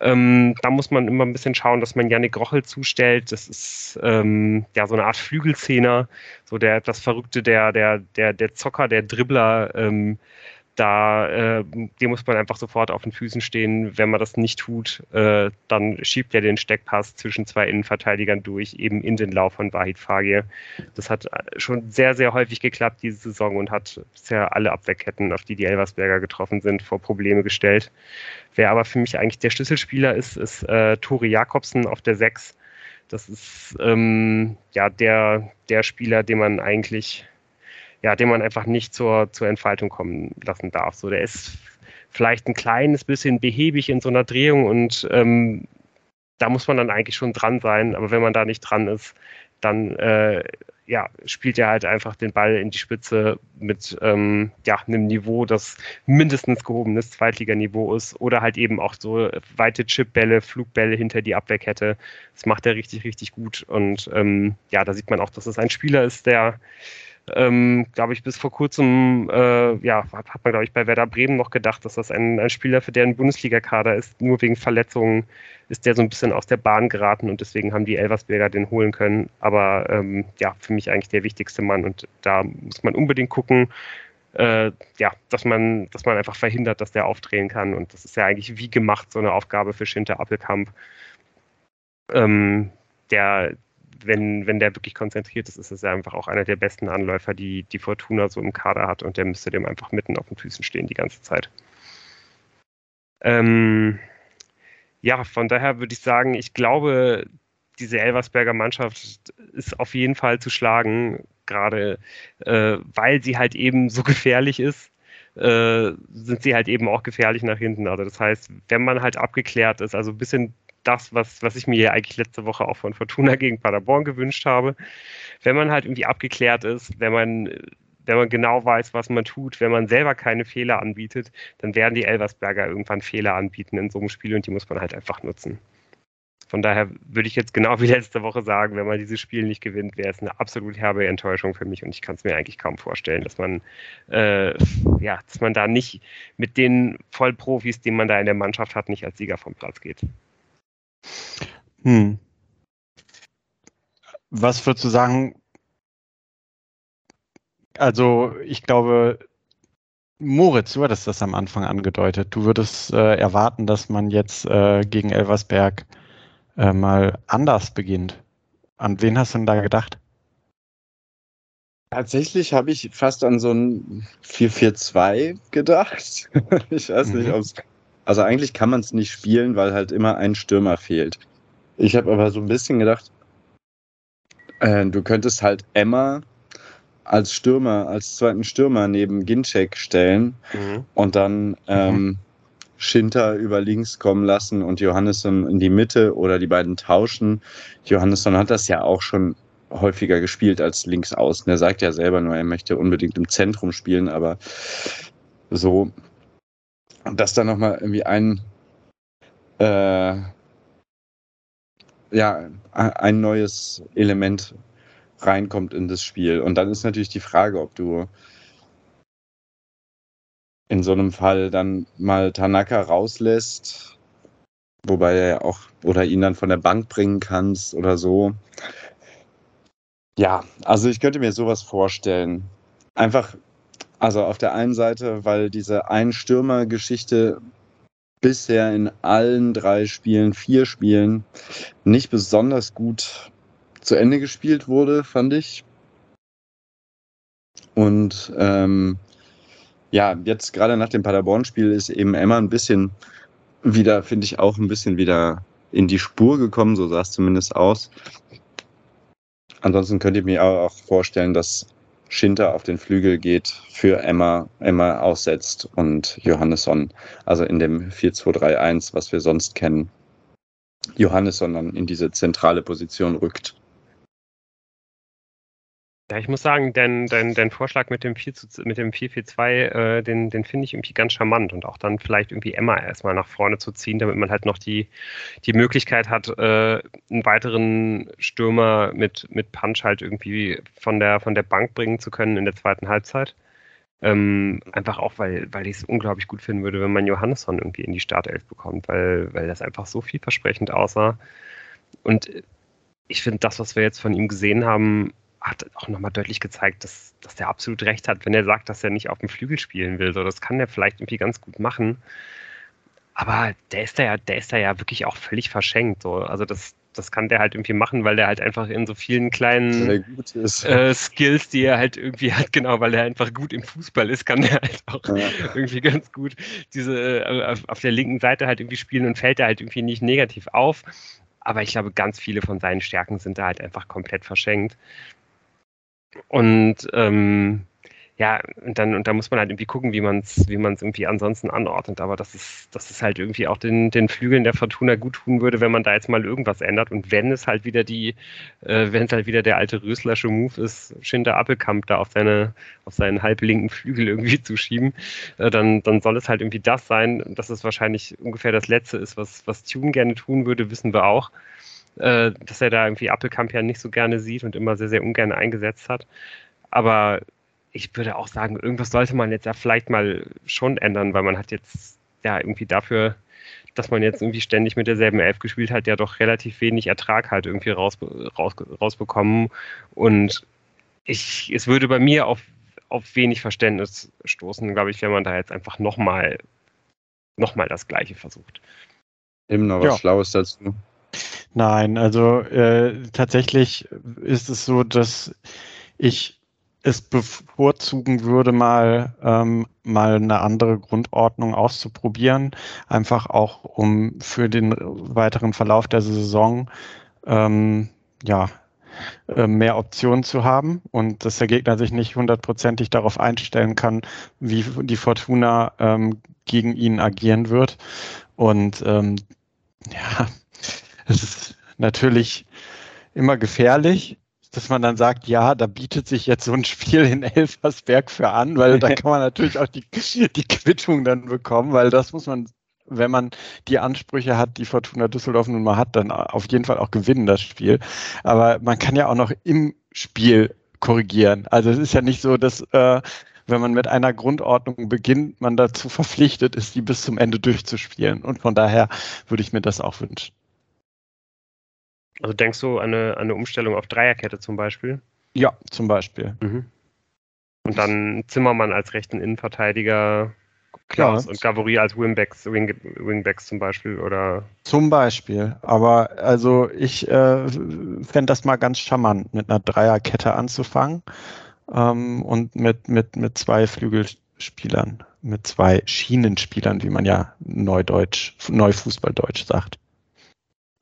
Ähm, da muss man immer ein bisschen schauen, dass man Yannick Rochel zustellt. Das ist ähm, ja so eine Art Flügelzehner, so der etwas Verrückte, der, der, der, der Zocker, der Dribbler, ähm, da, äh, dem muss man einfach sofort auf den Füßen stehen. Wenn man das nicht tut, äh, dann schiebt er den Steckpass zwischen zwei Innenverteidigern durch, eben in den Lauf von Wahid Fagir. Das hat schon sehr, sehr häufig geklappt diese Saison und hat bisher alle Abwehrketten, auf die die Elversberger getroffen sind, vor Probleme gestellt. Wer aber für mich eigentlich der Schlüsselspieler ist, ist äh, Tori Jakobsen auf der 6. Das ist ähm, ja der, der Spieler, den man eigentlich ja, den man einfach nicht zur, zur Entfaltung kommen lassen darf. So, der ist vielleicht ein kleines bisschen behäbig in so einer Drehung und ähm, da muss man dann eigentlich schon dran sein. Aber wenn man da nicht dran ist, dann äh, ja, spielt er halt einfach den Ball in die Spitze mit ähm, ja, einem Niveau, das mindestens gehobenes Zweitliganiveau ist oder halt eben auch so weite Chipbälle, Flugbälle hinter die Abwehrkette. Das macht er richtig, richtig gut. Und ähm, ja, da sieht man auch, dass es ein Spieler ist, der ähm, glaube ich, bis vor kurzem, äh, ja, hat, man, glaube ich, bei Werder Bremen noch gedacht, dass das ein, ein Spieler für deren Bundesliga-Kader ist. Nur wegen Verletzungen ist der so ein bisschen aus der Bahn geraten und deswegen haben die Elversberger den holen können. Aber ähm, ja, für mich eigentlich der wichtigste Mann und da muss man unbedingt gucken, äh, ja, dass man, dass man einfach verhindert, dass der aufdrehen kann. Und das ist ja eigentlich wie gemacht, so eine Aufgabe für Schinter Appelkamp. Ähm, der, wenn, wenn der wirklich konzentriert ist, ist es einfach auch einer der besten Anläufer, die die Fortuna so im Kader hat und der müsste dem einfach mitten auf den Füßen stehen die ganze Zeit. Ähm, ja, von daher würde ich sagen, ich glaube, diese Elversberger Mannschaft ist auf jeden Fall zu schlagen, gerade äh, weil sie halt eben so gefährlich ist. Äh, sind sie halt eben auch gefährlich nach hinten. Also das heißt, wenn man halt abgeklärt ist, also ein bisschen das, was, was ich mir eigentlich letzte Woche auch von Fortuna gegen Paderborn gewünscht habe. Wenn man halt irgendwie abgeklärt ist, wenn man, wenn man genau weiß, was man tut, wenn man selber keine Fehler anbietet, dann werden die Elversberger irgendwann Fehler anbieten in so einem Spiel und die muss man halt einfach nutzen. Von daher würde ich jetzt genau wie letzte Woche sagen, wenn man dieses Spiel nicht gewinnt, wäre es eine absolut herbe Enttäuschung für mich und ich kann es mir eigentlich kaum vorstellen, dass man, äh, ja, dass man da nicht mit den Vollprofis, die man da in der Mannschaft hat, nicht als Sieger vom Platz geht. Hm. Was würdest du sagen? Also, ich glaube, Moritz, du hattest das am Anfang angedeutet. Du würdest äh, erwarten, dass man jetzt äh, gegen Elversberg äh, mal anders beginnt. An wen hast du denn da gedacht? Tatsächlich habe ich fast an so ein 4-4-2 gedacht. ich weiß nicht, mhm. ob es also eigentlich kann man es nicht spielen, weil halt immer ein Stürmer fehlt. Ich habe aber so ein bisschen gedacht, äh, du könntest halt Emma als Stürmer, als zweiten Stürmer neben Ginczek stellen mhm. und dann ähm, mhm. Schinter über links kommen lassen und Johannesson in die Mitte oder die beiden tauschen. Johannesson hat das ja auch schon häufiger gespielt als links außen. Er sagt ja selber nur, er möchte unbedingt im Zentrum spielen, aber so und dass da nochmal irgendwie ein, äh, ja, ein neues Element reinkommt in das Spiel. Und dann ist natürlich die Frage, ob du in so einem Fall dann mal Tanaka rauslässt, wobei er auch oder ihn dann von der Bank bringen kannst oder so. Ja, also ich könnte mir sowas vorstellen. Einfach also auf der einen Seite, weil diese Ein-Stürmer-Geschichte bisher in allen drei Spielen, vier Spielen, nicht besonders gut zu Ende gespielt wurde, fand ich. Und ähm, ja, jetzt gerade nach dem Paderborn-Spiel ist eben Emma ein bisschen wieder, finde ich, auch ein bisschen wieder in die Spur gekommen, so sah es zumindest aus. Ansonsten könnt ihr mir auch vorstellen, dass Schinter auf den Flügel geht, für Emma, Emma aussetzt und Johannesson, also in dem 4-2-3-1, was wir sonst kennen, Johannesson dann in diese zentrale Position rückt. Ja, ich muss sagen, dein, dein, dein Vorschlag mit dem 4-4-2, äh, den, den finde ich irgendwie ganz charmant und auch dann vielleicht irgendwie Emma erstmal nach vorne zu ziehen, damit man halt noch die, die Möglichkeit hat, äh, einen weiteren Stürmer mit, mit Punch halt irgendwie von der, von der Bank bringen zu können in der zweiten Halbzeit. Ähm, einfach auch, weil, weil ich es unglaublich gut finden würde, wenn man Johannesson irgendwie in die Startelf bekommt, weil, weil das einfach so vielversprechend aussah. Und ich finde, das, was wir jetzt von ihm gesehen haben, hat auch nochmal deutlich gezeigt, dass, dass der absolut recht hat, wenn er sagt, dass er nicht auf dem Flügel spielen will. So, das kann er vielleicht irgendwie ganz gut machen. Aber der ist da ja, der ist da ja wirklich auch völlig verschenkt. So. Also das, das kann der halt irgendwie machen, weil der halt einfach in so vielen kleinen äh, Skills, die er halt irgendwie hat, genau, weil er einfach gut im Fußball ist, kann der halt auch ja. irgendwie ganz gut diese äh, auf der linken Seite halt irgendwie spielen und fällt er halt irgendwie nicht negativ auf. Aber ich glaube, ganz viele von seinen Stärken sind da halt einfach komplett verschenkt. Und ähm, ja, und dann, und da muss man halt irgendwie gucken, wie man es wie man's irgendwie ansonsten anordnet. Aber das ist, das ist halt irgendwie auch den, den Flügeln der Fortuna gut tun würde, wenn man da jetzt mal irgendwas ändert. Und wenn es halt wieder die, äh, wenn es halt wieder der alte Röslersche Move ist, Schinter Appelkamp da auf seine, auf seinen halblinken Flügel irgendwie zu schieben, äh, dann, dann soll es halt irgendwie das sein. Dass es wahrscheinlich ungefähr das Letzte ist, was, was Tune gerne tun würde, wissen wir auch. Äh, dass er da irgendwie Appelkamp ja nicht so gerne sieht und immer sehr, sehr ungern eingesetzt hat. Aber ich würde auch sagen, irgendwas sollte man jetzt ja vielleicht mal schon ändern, weil man hat jetzt ja irgendwie dafür, dass man jetzt irgendwie ständig mit derselben Elf gespielt hat, ja doch relativ wenig Ertrag halt irgendwie raus, raus, rausbekommen. Und ich, es würde bei mir auf, auf wenig Verständnis stoßen, glaube ich, wenn man da jetzt einfach nochmal noch mal das Gleiche versucht. Eben noch was ja. Schlaues dazu. Nein, also äh, tatsächlich ist es so, dass ich es bevorzugen würde, mal, ähm, mal eine andere Grundordnung auszuprobieren, einfach auch um für den weiteren Verlauf der Saison ähm, ja, äh, mehr Optionen zu haben und dass der Gegner sich nicht hundertprozentig darauf einstellen kann, wie die Fortuna ähm, gegen ihn agieren wird. Und ähm, ja, es ist natürlich immer gefährlich, dass man dann sagt, ja, da bietet sich jetzt so ein Spiel in Elversberg für an, weil da kann man natürlich auch die, die Quittung dann bekommen, weil das muss man, wenn man die Ansprüche hat, die Fortuna Düsseldorf nun mal hat, dann auf jeden Fall auch gewinnen das Spiel. Aber man kann ja auch noch im Spiel korrigieren. Also es ist ja nicht so, dass äh, wenn man mit einer Grundordnung beginnt, man dazu verpflichtet ist, die bis zum Ende durchzuspielen. Und von daher würde ich mir das auch wünschen. Also denkst du an eine, eine Umstellung auf Dreierkette zum Beispiel? Ja, zum Beispiel. Mhm. Und dann Zimmermann als rechten Innenverteidiger, Klaus ja. und Gavory als Wingbacks, Wing, Wingbacks zum Beispiel, oder? Zum Beispiel. Aber also ich äh, fände das mal ganz charmant, mit einer Dreierkette anzufangen ähm, und mit, mit, mit zwei Flügelspielern, mit zwei Schienenspielern, wie man ja neudeutsch, neufußballdeutsch sagt.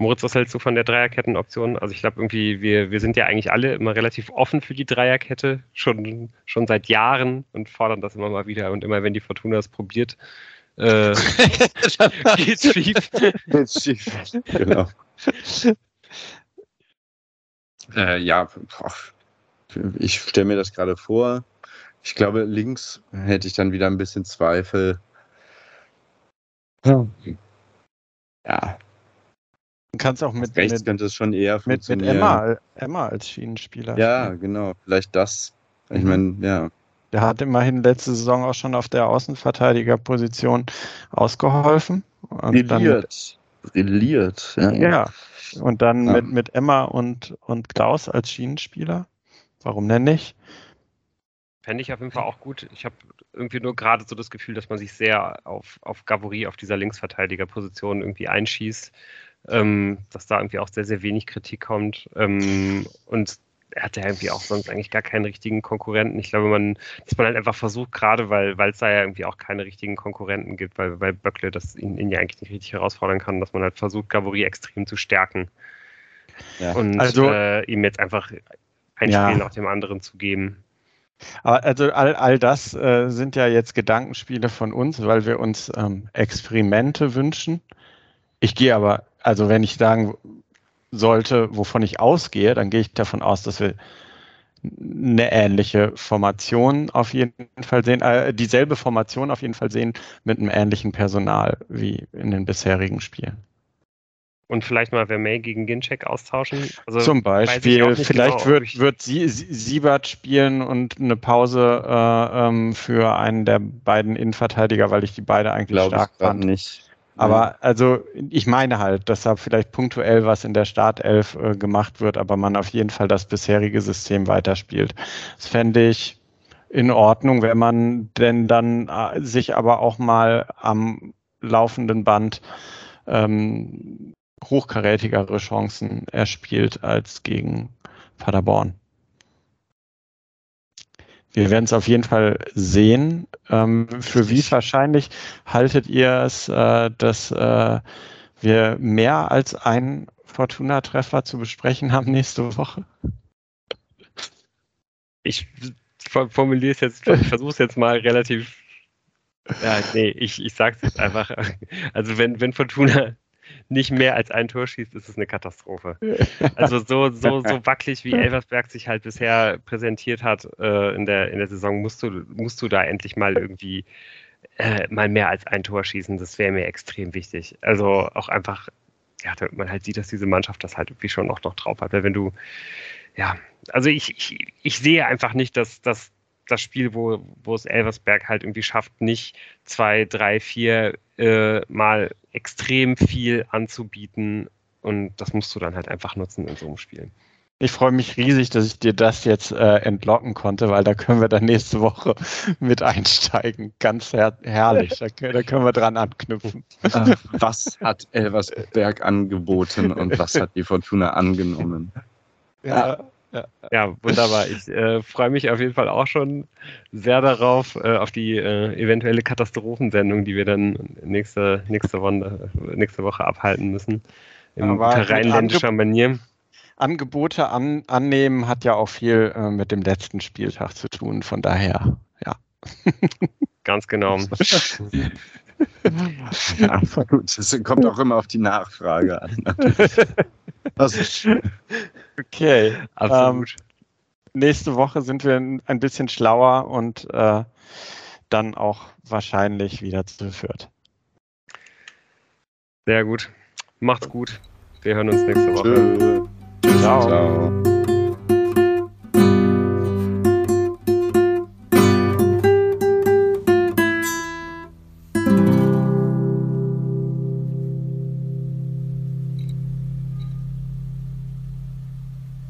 Moritz, was hältst du von der Dreierkettenoption? Also ich glaube irgendwie, wir, wir sind ja eigentlich alle immer relativ offen für die Dreierkette, schon, schon seit Jahren und fordern das immer mal wieder. Und immer wenn die Fortuna es probiert, äh, geht's schief. Geht's schief, genau. äh, ja, ich stelle mir das gerade vor. Ich glaube, links hätte ich dann wieder ein bisschen Zweifel. Ja, Du kannst auch mit, rechts mit, könnte es schon eher mit, mit Emma, Emma als Schienenspieler. Ja, spielen. genau. Vielleicht das. Ich mhm. meine, ja. Der hat immerhin letzte Saison auch schon auf der Außenverteidigerposition ausgeholfen. Brilliert. Brilliert, ja. Ja. Und dann ja. mit, mit Emma und, und Klaus als Schienenspieler. Warum denn nicht? Fände ich auf jeden Fall auch gut. Ich habe irgendwie nur gerade so das Gefühl, dass man sich sehr auf, auf Gavory, auf dieser Linksverteidigerposition irgendwie einschießt ähm, dass da irgendwie auch sehr, sehr wenig Kritik kommt. Ähm, und er hat ja irgendwie auch sonst eigentlich gar keinen richtigen Konkurrenten. Ich glaube, man, dass man halt einfach versucht, gerade weil es da ja irgendwie auch keine richtigen Konkurrenten gibt, weil, weil Böckle das ihn, ihn ja eigentlich nicht richtig herausfordern kann, dass man halt versucht, Gavory extrem zu stärken. Ja. Und also, äh, ihm jetzt einfach ein ja. Spiel nach dem anderen zu geben. Aber also all, all das äh, sind ja jetzt Gedankenspiele von uns, weil wir uns ähm, Experimente wünschen. Ich gehe aber also wenn ich sagen sollte, wovon ich ausgehe, dann gehe ich davon aus, dass wir eine ähnliche Formation auf jeden Fall sehen, äh, dieselbe Formation auf jeden Fall sehen mit einem ähnlichen Personal wie in den bisherigen Spielen. Und vielleicht mal Vermey gegen Ginczek austauschen? Also Zum Beispiel, vielleicht genau, wird, wird Sie, Siebert spielen und eine Pause äh, ähm, für einen der beiden Innenverteidiger, weil ich die beide eigentlich Glaube stark fand. nicht. Aber also ich meine halt, dass da vielleicht punktuell was in der Startelf äh, gemacht wird, aber man auf jeden Fall das bisherige System weiterspielt. Das fände ich in Ordnung, wenn man denn dann äh, sich aber auch mal am laufenden Band ähm, hochkarätigere Chancen erspielt als gegen Paderborn. Wir werden es auf jeden Fall sehen. Ähm, für wie wahrscheinlich haltet ihr es, äh, dass äh, wir mehr als einen Fortuna-Treffer zu besprechen haben nächste Woche? Ich formuliere es jetzt, ich versuche es jetzt mal relativ. Ja, nee, ich, ich sage es jetzt einfach. Also wenn, wenn Fortuna nicht mehr als ein Tor schießt, ist es eine Katastrophe. Also so, so, so wackelig, wie Elversberg sich halt bisher präsentiert hat äh, in, der, in der Saison, musst du, musst du da endlich mal irgendwie äh, mal mehr als ein Tor schießen. Das wäre mir extrem wichtig. Also auch einfach, ja, damit man halt sieht, dass diese Mannschaft das halt irgendwie schon auch noch drauf hat. Weil wenn du, ja, also ich, ich, ich sehe einfach nicht, dass, dass das Spiel, wo, wo es Elversberg halt irgendwie schafft, nicht zwei, drei, vier äh, mal extrem viel anzubieten. Und das musst du dann halt einfach nutzen in so einem Spiel. Ich freue mich riesig, dass ich dir das jetzt äh, entlocken konnte, weil da können wir dann nächste Woche mit einsteigen. Ganz her herrlich. Da, da, können wir dran anknüpfen. Äh, was hat Elversberg angeboten und was hat die Fortuna angenommen? Ja. Ja, ja, wunderbar. Ich äh, freue mich auf jeden Fall auch schon sehr darauf, äh, auf die äh, eventuelle Katastrophensendung, die wir dann nächste, nächste, Woche, nächste Woche abhalten müssen. Im rheinländischer Manier. Angebote an, annehmen hat ja auch viel äh, mit dem letzten Spieltag zu tun, von daher, ja. Ganz genau. ja, gut. Es kommt auch immer auf die Nachfrage an. Also, okay. Absolut. Ähm, nächste Woche sind wir ein bisschen schlauer und äh, dann auch wahrscheinlich wieder zu Fürth. Sehr gut. Macht's gut. Wir hören uns nächste Woche. Ciao. Ciao.